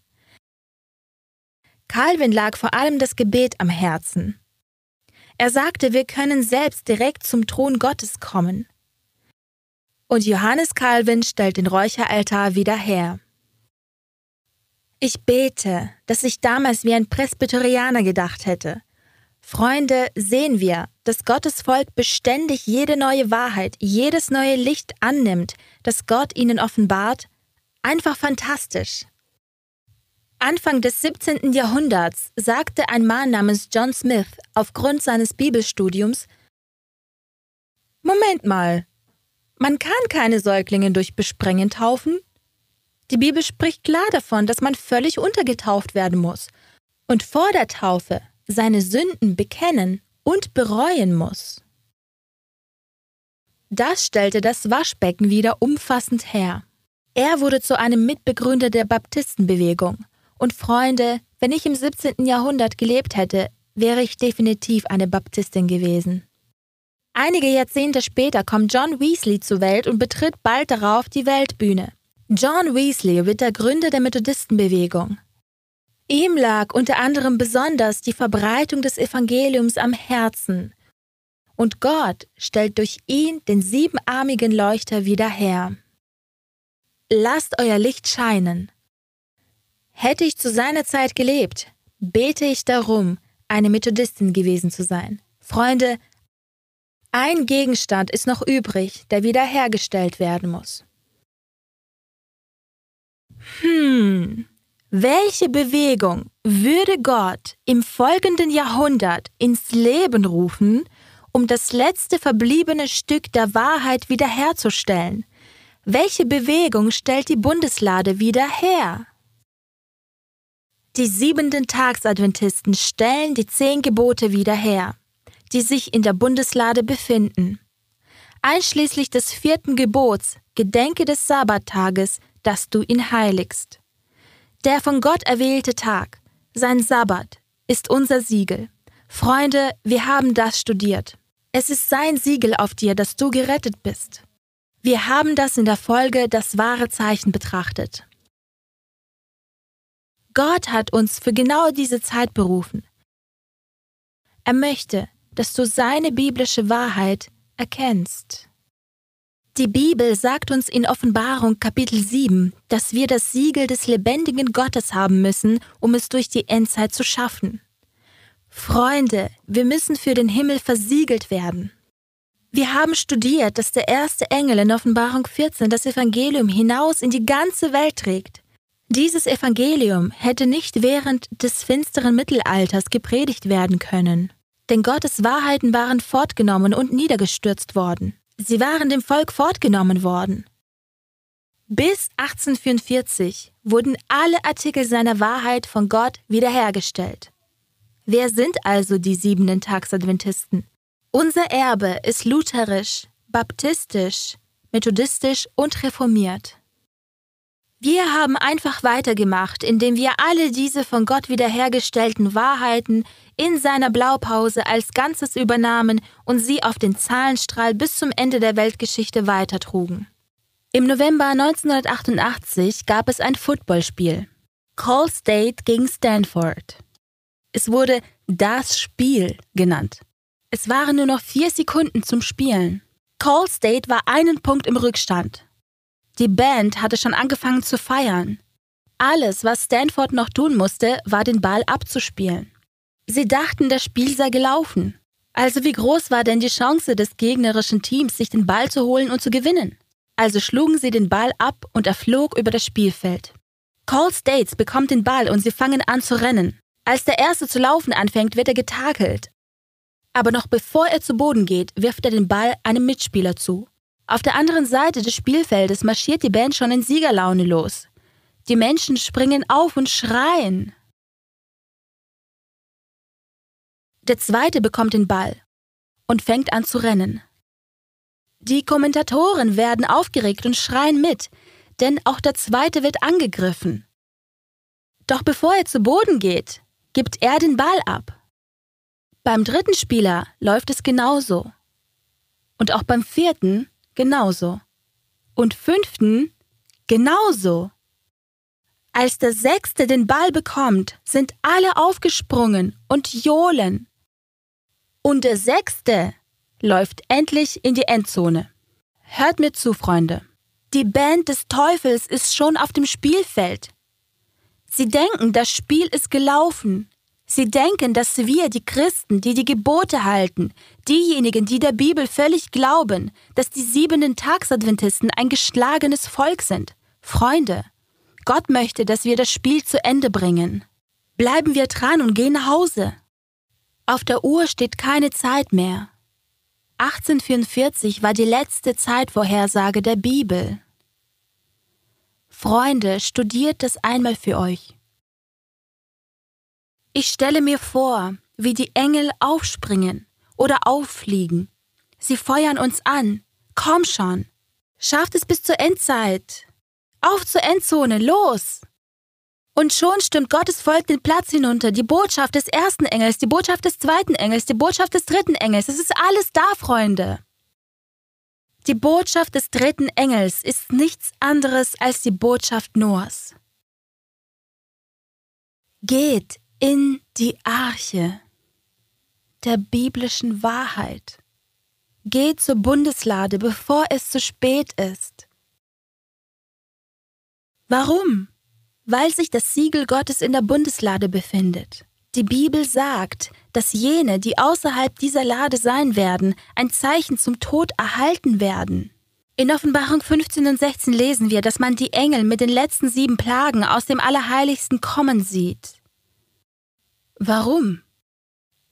Calvin lag vor allem das Gebet am Herzen. Er sagte, wir können selbst direkt zum Thron Gottes kommen. Und Johannes Calvin stellt den Räucheraltar wieder her. Ich bete, dass ich damals wie ein Presbyterianer gedacht hätte. Freunde, sehen wir, dass Gottes Volk beständig jede neue Wahrheit, jedes neue Licht annimmt, das Gott ihnen offenbart? Einfach fantastisch. Anfang des 17. Jahrhunderts sagte ein Mann namens John Smith aufgrund seines Bibelstudiums Moment mal, man kann keine Säuglinge durch Besprengen taufen. Die Bibel spricht klar davon, dass man völlig untergetauft werden muss und vor der Taufe seine Sünden bekennen und bereuen muss. Das stellte das Waschbecken wieder umfassend her. Er wurde zu einem Mitbegründer der Baptistenbewegung. Und Freunde, wenn ich im 17. Jahrhundert gelebt hätte, wäre ich definitiv eine Baptistin gewesen. Einige Jahrzehnte später kommt John Weasley zur Welt und betritt bald darauf die Weltbühne. John Weasley wird der Gründer der Methodistenbewegung. Ihm lag unter anderem besonders die Verbreitung des Evangeliums am Herzen. Und Gott stellt durch ihn den siebenarmigen Leuchter wieder her. Lasst euer Licht scheinen. Hätte ich zu seiner Zeit gelebt, bete ich darum, eine Methodistin gewesen zu sein. Freunde, ein Gegenstand ist noch übrig, der wiederhergestellt werden muss. Hm, welche Bewegung würde Gott im folgenden Jahrhundert ins Leben rufen, um das letzte verbliebene Stück der Wahrheit wiederherzustellen? Welche Bewegung stellt die Bundeslade wieder her? Die siebenten Tagsadventisten stellen die zehn Gebote wieder her die sich in der Bundeslade befinden. Einschließlich des vierten Gebots, Gedenke des Sabbattages, dass du ihn heiligst. Der von Gott erwählte Tag, sein Sabbat, ist unser Siegel. Freunde, wir haben das studiert. Es ist sein Siegel auf dir, dass du gerettet bist. Wir haben das in der Folge das wahre Zeichen betrachtet. Gott hat uns für genau diese Zeit berufen. Er möchte, dass du seine biblische Wahrheit erkennst. Die Bibel sagt uns in Offenbarung Kapitel 7, dass wir das Siegel des lebendigen Gottes haben müssen, um es durch die Endzeit zu schaffen. Freunde, wir müssen für den Himmel versiegelt werden. Wir haben studiert, dass der erste Engel in Offenbarung 14 das Evangelium hinaus in die ganze Welt trägt. Dieses Evangelium hätte nicht während des finsteren Mittelalters gepredigt werden können denn Gottes Wahrheiten waren fortgenommen und niedergestürzt worden. Sie waren dem Volk fortgenommen worden. Bis 1844 wurden alle Artikel seiner Wahrheit von Gott wiederhergestellt. Wer sind also die siebenten Tagsadventisten? Unser Erbe ist lutherisch, baptistisch, methodistisch und reformiert. Wir haben einfach weitergemacht, indem wir alle diese von Gott wiederhergestellten Wahrheiten in seiner Blaupause als Ganzes übernahmen und sie auf den Zahlenstrahl bis zum Ende der Weltgeschichte weitertrugen. Im November 1988 gab es ein Footballspiel. Call State gegen Stanford. Es wurde das Spiel genannt. Es waren nur noch vier Sekunden zum Spielen. Call State war einen Punkt im Rückstand. Die Band hatte schon angefangen zu feiern. Alles, was Stanford noch tun musste, war den Ball abzuspielen. Sie dachten, das Spiel sei gelaufen. Also wie groß war denn die Chance des gegnerischen Teams, sich den Ball zu holen und zu gewinnen? Also schlugen sie den Ball ab und er flog über das Spielfeld. Call States bekommt den Ball und sie fangen an zu rennen. Als der Erste zu laufen anfängt, wird er getakelt. Aber noch bevor er zu Boden geht, wirft er den Ball einem Mitspieler zu. Auf der anderen Seite des Spielfeldes marschiert die Band schon in Siegerlaune los. Die Menschen springen auf und schreien. Der zweite bekommt den Ball und fängt an zu rennen. Die Kommentatoren werden aufgeregt und schreien mit, denn auch der zweite wird angegriffen. Doch bevor er zu Boden geht, gibt er den Ball ab. Beim dritten Spieler läuft es genauso. Und auch beim vierten genauso. Und fünften genauso. Als der Sechste den Ball bekommt, sind alle aufgesprungen und johlen. Und der Sechste läuft endlich in die Endzone. Hört mir zu, Freunde. Die Band des Teufels ist schon auf dem Spielfeld. Sie denken, das Spiel ist gelaufen. Sie denken, dass wir, die Christen, die die Gebote halten, diejenigen, die der Bibel völlig glauben, dass die siebenten Tagsadventisten ein geschlagenes Volk sind. Freunde, Gott möchte, dass wir das Spiel zu Ende bringen. Bleiben wir dran und gehen nach Hause. Auf der Uhr steht keine Zeit mehr. 1844 war die letzte Zeitvorhersage der Bibel. Freunde, studiert das einmal für euch. Ich stelle mir vor, wie die Engel aufspringen oder auffliegen. Sie feuern uns an. Komm schon. Schafft es bis zur Endzeit. Auf zur Endzone, los! Und schon stimmt Gottes Volk den Platz hinunter, die Botschaft des ersten Engels, die Botschaft des zweiten Engels, die Botschaft des dritten Engels. Es ist alles da, Freunde. Die Botschaft des dritten Engels ist nichts anderes als die Botschaft Noahs. Geht in die Arche der biblischen Wahrheit. Geht zur Bundeslade, bevor es zu spät ist. Warum? Weil sich das Siegel Gottes in der Bundeslade befindet. Die Bibel sagt, dass jene, die außerhalb dieser Lade sein werden, ein Zeichen zum Tod erhalten werden. In Offenbarung 15 und 16 lesen wir, dass man die Engel mit den letzten sieben Plagen aus dem Allerheiligsten kommen sieht. Warum?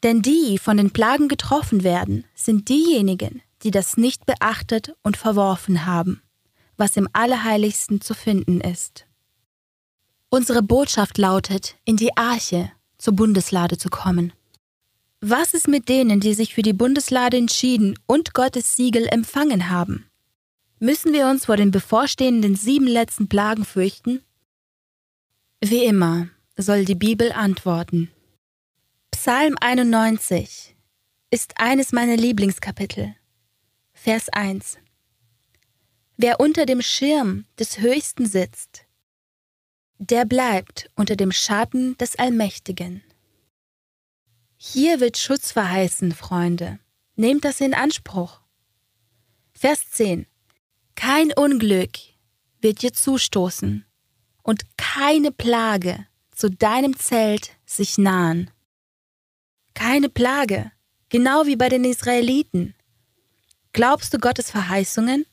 Denn die von den Plagen getroffen werden, sind diejenigen, die das nicht beachtet und verworfen haben, was im Allerheiligsten zu finden ist. Unsere Botschaft lautet, in die Arche zur Bundeslade zu kommen. Was ist mit denen, die sich für die Bundeslade entschieden und Gottes Siegel empfangen haben? Müssen wir uns vor den bevorstehenden sieben letzten Plagen fürchten? Wie immer soll die Bibel antworten. Psalm 91 ist eines meiner Lieblingskapitel. Vers 1 Wer unter dem Schirm des Höchsten sitzt, der bleibt unter dem Schatten des Allmächtigen. Hier wird Schutz verheißen, Freunde. Nehmt das in Anspruch. Vers 10 Kein Unglück wird dir zustoßen und keine Plage zu deinem Zelt sich nahen keine Plage, genau wie bei den Israeliten. Glaubst du Gottes Verheißungen?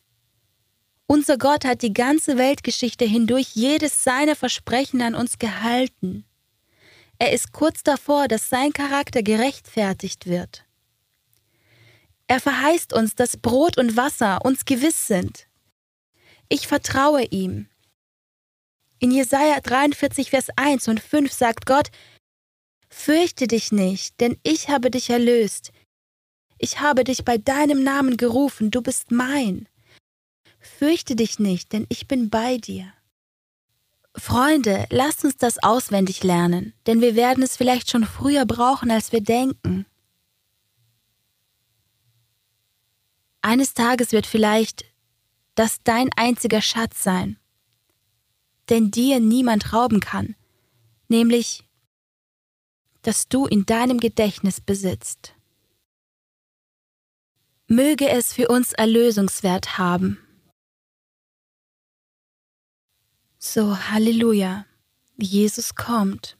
Unser Gott hat die ganze Weltgeschichte hindurch jedes seiner Versprechen an uns gehalten. Er ist kurz davor, dass sein Charakter gerechtfertigt wird. Er verheißt uns, dass Brot und Wasser uns gewiss sind. Ich vertraue ihm. In Jesaja 43, Vers 1 und 5 sagt Gott, Fürchte dich nicht, denn ich habe dich erlöst. Ich habe dich bei deinem Namen gerufen, du bist mein. Fürchte dich nicht, denn ich bin bei dir. Freunde, lasst uns das auswendig lernen, denn wir werden es vielleicht schon früher brauchen, als wir denken. Eines Tages wird vielleicht das dein einziger Schatz sein, den dir niemand rauben kann, nämlich das du in deinem Gedächtnis besitzt. Möge es für uns Erlösungswert haben. So, Halleluja, Jesus kommt.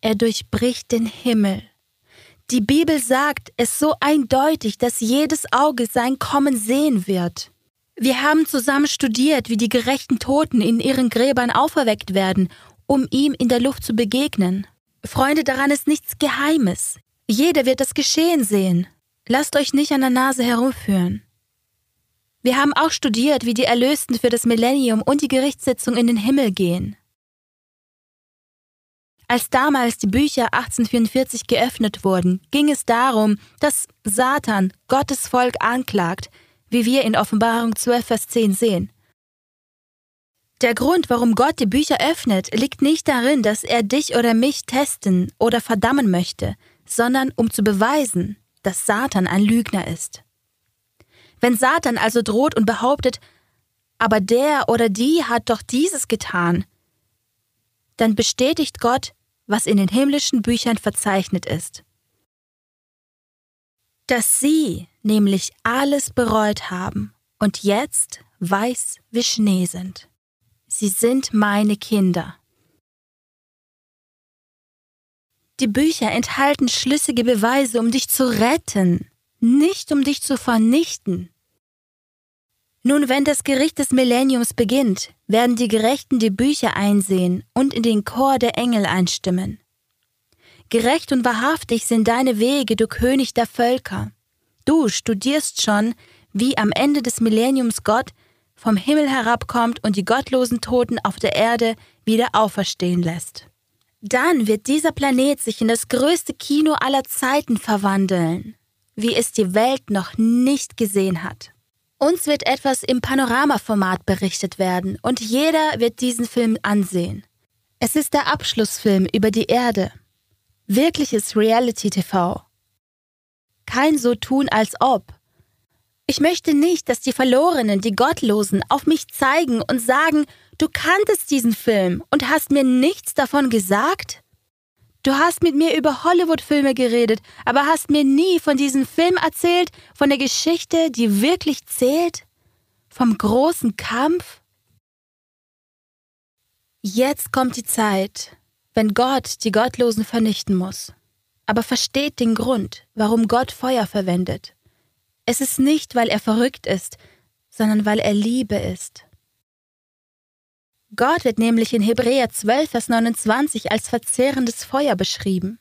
Er durchbricht den Himmel. Die Bibel sagt es so eindeutig, dass jedes Auge sein Kommen sehen wird. Wir haben zusammen studiert, wie die gerechten Toten in ihren Gräbern auferweckt werden, um ihm in der Luft zu begegnen. Freunde, daran ist nichts Geheimes. Jeder wird das Geschehen sehen. Lasst euch nicht an der Nase herumführen. Wir haben auch studiert, wie die Erlösten für das Millennium und die Gerichtssitzung in den Himmel gehen. Als damals die Bücher 1844 geöffnet wurden, ging es darum, dass Satan Gottes Volk anklagt, wie wir in Offenbarung 12, Vers 10 sehen. Der Grund, warum Gott die Bücher öffnet, liegt nicht darin, dass er dich oder mich testen oder verdammen möchte, sondern um zu beweisen, dass Satan ein Lügner ist. Wenn Satan also droht und behauptet, aber der oder die hat doch dieses getan, dann bestätigt Gott, was in den himmlischen Büchern verzeichnet ist. Dass sie nämlich alles bereut haben und jetzt weiß wie Schnee sind. Sie sind meine Kinder. Die Bücher enthalten schlüssige Beweise, um dich zu retten, nicht um dich zu vernichten. Nun, wenn das Gericht des Millenniums beginnt, werden die Gerechten die Bücher einsehen und in den Chor der Engel einstimmen. Gerecht und wahrhaftig sind deine Wege, du König der Völker. Du studierst schon, wie am Ende des Millenniums Gott vom Himmel herabkommt und die gottlosen Toten auf der Erde wieder auferstehen lässt. Dann wird dieser Planet sich in das größte Kino aller Zeiten verwandeln, wie es die Welt noch nicht gesehen hat. Uns wird etwas im Panoramaformat berichtet werden und jeder wird diesen Film ansehen. Es ist der Abschlussfilm über die Erde. Wirkliches Reality TV. Kein so tun als ob. Ich möchte nicht, dass die Verlorenen, die Gottlosen, auf mich zeigen und sagen, du kanntest diesen Film und hast mir nichts davon gesagt? Du hast mit mir über Hollywood-Filme geredet, aber hast mir nie von diesem Film erzählt, von der Geschichte, die wirklich zählt? Vom großen Kampf? Jetzt kommt die Zeit, wenn Gott die Gottlosen vernichten muss. Aber versteht den Grund, warum Gott Feuer verwendet. Es ist nicht, weil er verrückt ist, sondern weil er Liebe ist. Gott wird nämlich in Hebräer 12, Vers 29 als verzehrendes Feuer beschrieben.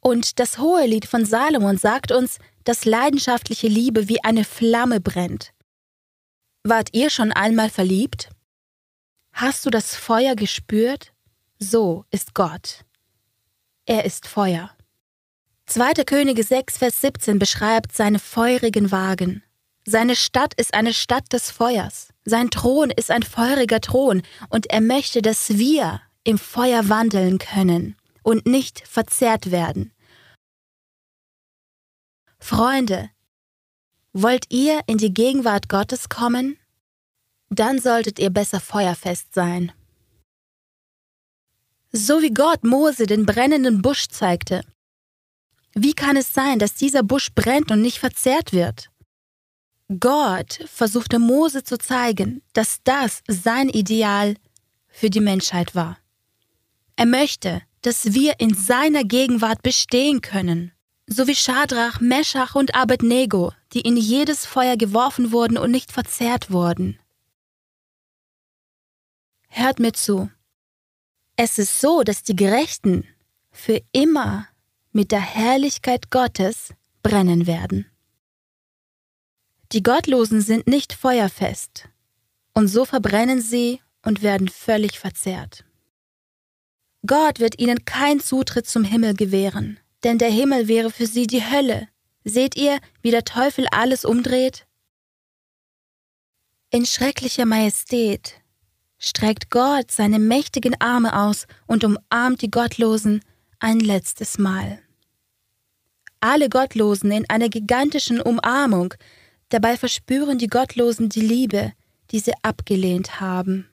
Und das hohe Lied von Salomon sagt uns, dass leidenschaftliche Liebe wie eine Flamme brennt. Wart ihr schon einmal verliebt? Hast du das Feuer gespürt? So ist Gott. Er ist Feuer. 2. Könige 6, Vers 17 beschreibt seine feurigen Wagen. Seine Stadt ist eine Stadt des Feuers. Sein Thron ist ein feuriger Thron und er möchte, dass wir im Feuer wandeln können und nicht verzehrt werden. Freunde, wollt ihr in die Gegenwart Gottes kommen? Dann solltet ihr besser feuerfest sein. So wie Gott Mose den brennenden Busch zeigte. Wie kann es sein, dass dieser Busch brennt und nicht verzehrt wird? Gott versuchte Mose zu zeigen, dass das sein Ideal für die Menschheit war. Er möchte, dass wir in seiner Gegenwart bestehen können, so wie Schadrach, Meschach und Abednego, die in jedes Feuer geworfen wurden und nicht verzehrt wurden. Hört mir zu. Es ist so, dass die Gerechten für immer mit der Herrlichkeit Gottes brennen werden. Die Gottlosen sind nicht feuerfest, und so verbrennen sie und werden völlig verzehrt. Gott wird ihnen keinen Zutritt zum Himmel gewähren, denn der Himmel wäre für sie die Hölle. Seht ihr, wie der Teufel alles umdreht? In schrecklicher Majestät streckt Gott seine mächtigen Arme aus und umarmt die Gottlosen ein letztes Mal. Alle Gottlosen in einer gigantischen Umarmung Dabei verspüren die Gottlosen die Liebe, die sie abgelehnt haben.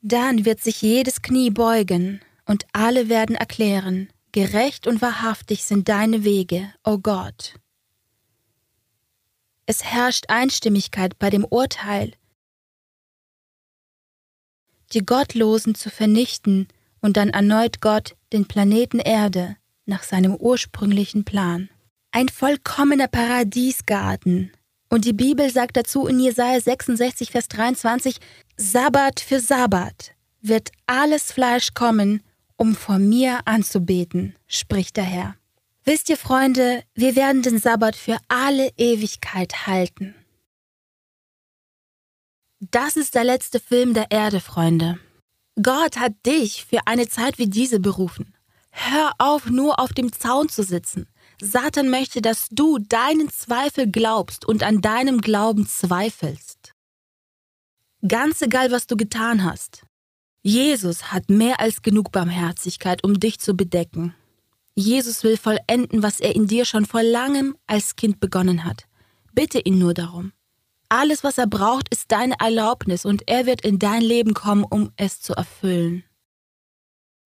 Dann wird sich jedes Knie beugen, und alle werden erklären, gerecht und wahrhaftig sind deine Wege, o oh Gott. Es herrscht Einstimmigkeit bei dem Urteil, die Gottlosen zu vernichten und dann erneut Gott den Planeten Erde nach seinem ursprünglichen Plan ein vollkommener Paradiesgarten. Und die Bibel sagt dazu in Jesaja 66, Vers 23, Sabbat für Sabbat wird alles Fleisch kommen, um vor mir anzubeten, spricht der Herr. Wisst ihr, Freunde, wir werden den Sabbat für alle Ewigkeit halten. Das ist der letzte Film der Erde, Freunde. Gott hat dich für eine Zeit wie diese berufen. Hör auf, nur auf dem Zaun zu sitzen. Satan möchte, dass du deinen Zweifel glaubst und an deinem Glauben zweifelst. Ganz egal, was du getan hast. Jesus hat mehr als genug Barmherzigkeit, um dich zu bedecken. Jesus will vollenden, was er in dir schon vor langem als Kind begonnen hat. Bitte ihn nur darum. Alles, was er braucht, ist deine Erlaubnis und er wird in dein Leben kommen, um es zu erfüllen.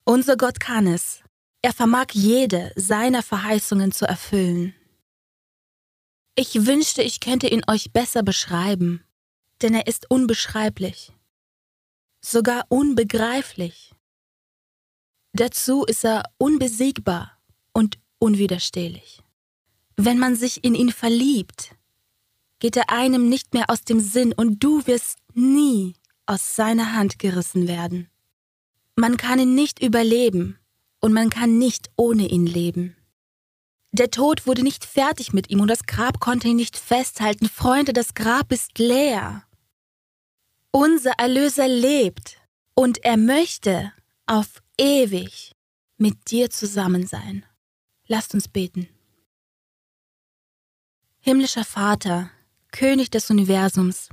Unser Gott kann es. Er vermag jede seiner Verheißungen zu erfüllen. Ich wünschte, ich könnte ihn euch besser beschreiben, denn er ist unbeschreiblich, sogar unbegreiflich. Dazu ist er unbesiegbar und unwiderstehlich. Wenn man sich in ihn verliebt, geht er einem nicht mehr aus dem Sinn und du wirst nie aus seiner Hand gerissen werden. Man kann ihn nicht überleben und man kann nicht ohne ihn leben. Der Tod wurde nicht fertig mit ihm und das Grab konnte ihn nicht festhalten. Freunde, das Grab ist leer. Unser Erlöser lebt und er möchte auf ewig mit dir zusammen sein. Lasst uns beten. Himmlischer Vater, König des Universums,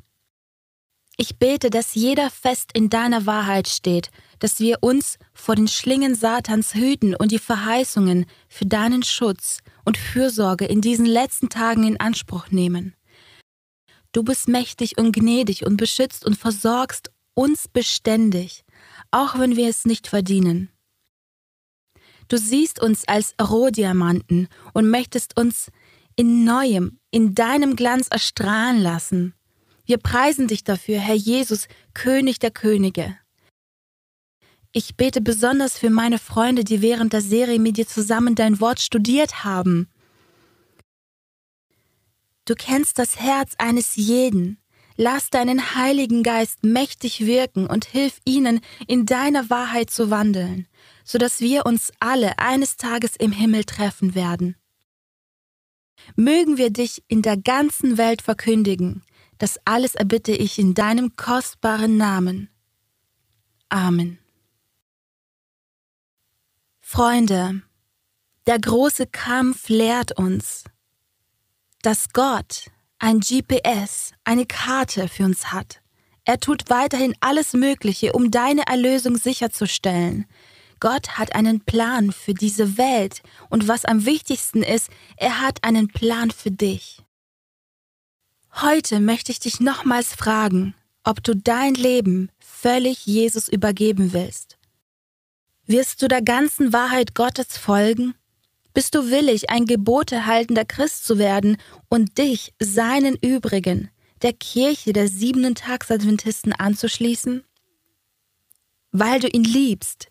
ich bete, dass jeder fest in deiner Wahrheit steht, dass wir uns vor den Schlingen Satans hüten und die Verheißungen für deinen Schutz und Fürsorge in diesen letzten Tagen in Anspruch nehmen. Du bist mächtig und gnädig und beschützt und versorgst uns beständig, auch wenn wir es nicht verdienen. Du siehst uns als Rohdiamanten und möchtest uns in neuem, in deinem Glanz erstrahlen lassen. Wir preisen dich dafür, Herr Jesus, König der Könige. Ich bete besonders für meine Freunde, die während der Serie mit dir zusammen dein Wort studiert haben. Du kennst das Herz eines jeden. Lass deinen Heiligen Geist mächtig wirken und hilf ihnen, in deiner Wahrheit zu wandeln, so dass wir uns alle eines Tages im Himmel treffen werden. Mögen wir dich in der ganzen Welt verkündigen, das alles erbitte ich in deinem kostbaren Namen. Amen. Freunde, der große Kampf lehrt uns, dass Gott ein GPS, eine Karte für uns hat. Er tut weiterhin alles Mögliche, um deine Erlösung sicherzustellen. Gott hat einen Plan für diese Welt und was am wichtigsten ist, er hat einen Plan für dich. Heute möchte ich dich nochmals fragen, ob du dein Leben völlig Jesus übergeben willst. Wirst du der ganzen Wahrheit Gottes folgen? Bist du willig, ein gebotehaltender Christ zu werden und dich seinen übrigen, der Kirche der siebenten Tagsadventisten anzuschließen? Weil du ihn liebst.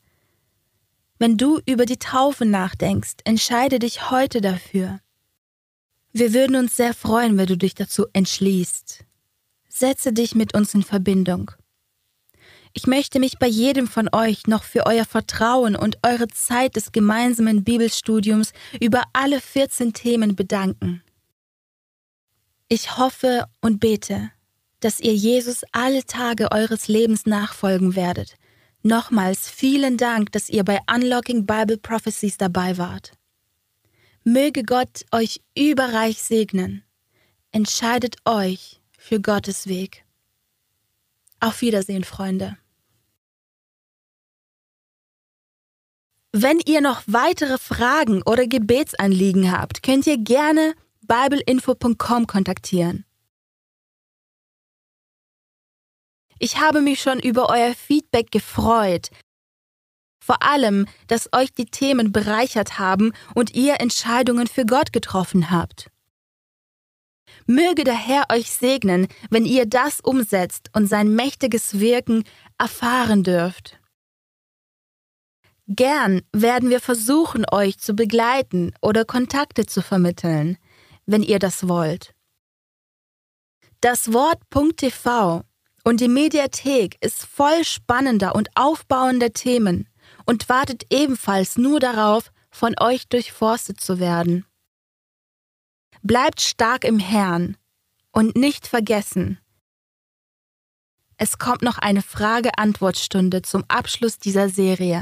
Wenn du über die Taufe nachdenkst, entscheide dich heute dafür. Wir würden uns sehr freuen, wenn du dich dazu entschließt. Setze dich mit uns in Verbindung. Ich möchte mich bei jedem von euch noch für euer Vertrauen und eure Zeit des gemeinsamen Bibelstudiums über alle 14 Themen bedanken. Ich hoffe und bete, dass ihr Jesus alle Tage eures Lebens nachfolgen werdet. Nochmals vielen Dank, dass ihr bei Unlocking Bible Prophecies dabei wart. Möge Gott euch überreich segnen. Entscheidet euch für Gottes Weg. Auf Wiedersehen, Freunde. Wenn ihr noch weitere Fragen oder Gebetsanliegen habt, könnt ihr gerne bibleinfo.com kontaktieren. Ich habe mich schon über euer Feedback gefreut. Vor allem, dass euch die Themen bereichert haben und ihr Entscheidungen für Gott getroffen habt. Möge der Herr euch segnen, wenn ihr das umsetzt und sein mächtiges Wirken erfahren dürft. Gern werden wir versuchen, euch zu begleiten oder Kontakte zu vermitteln, wenn ihr das wollt. Das Wort .tv und die Mediathek ist voll spannender und aufbauender Themen und wartet ebenfalls nur darauf, von euch durchforstet zu werden. Bleibt stark im Herrn und nicht vergessen, es kommt noch eine Frage-Antwort-Stunde zum Abschluss dieser Serie.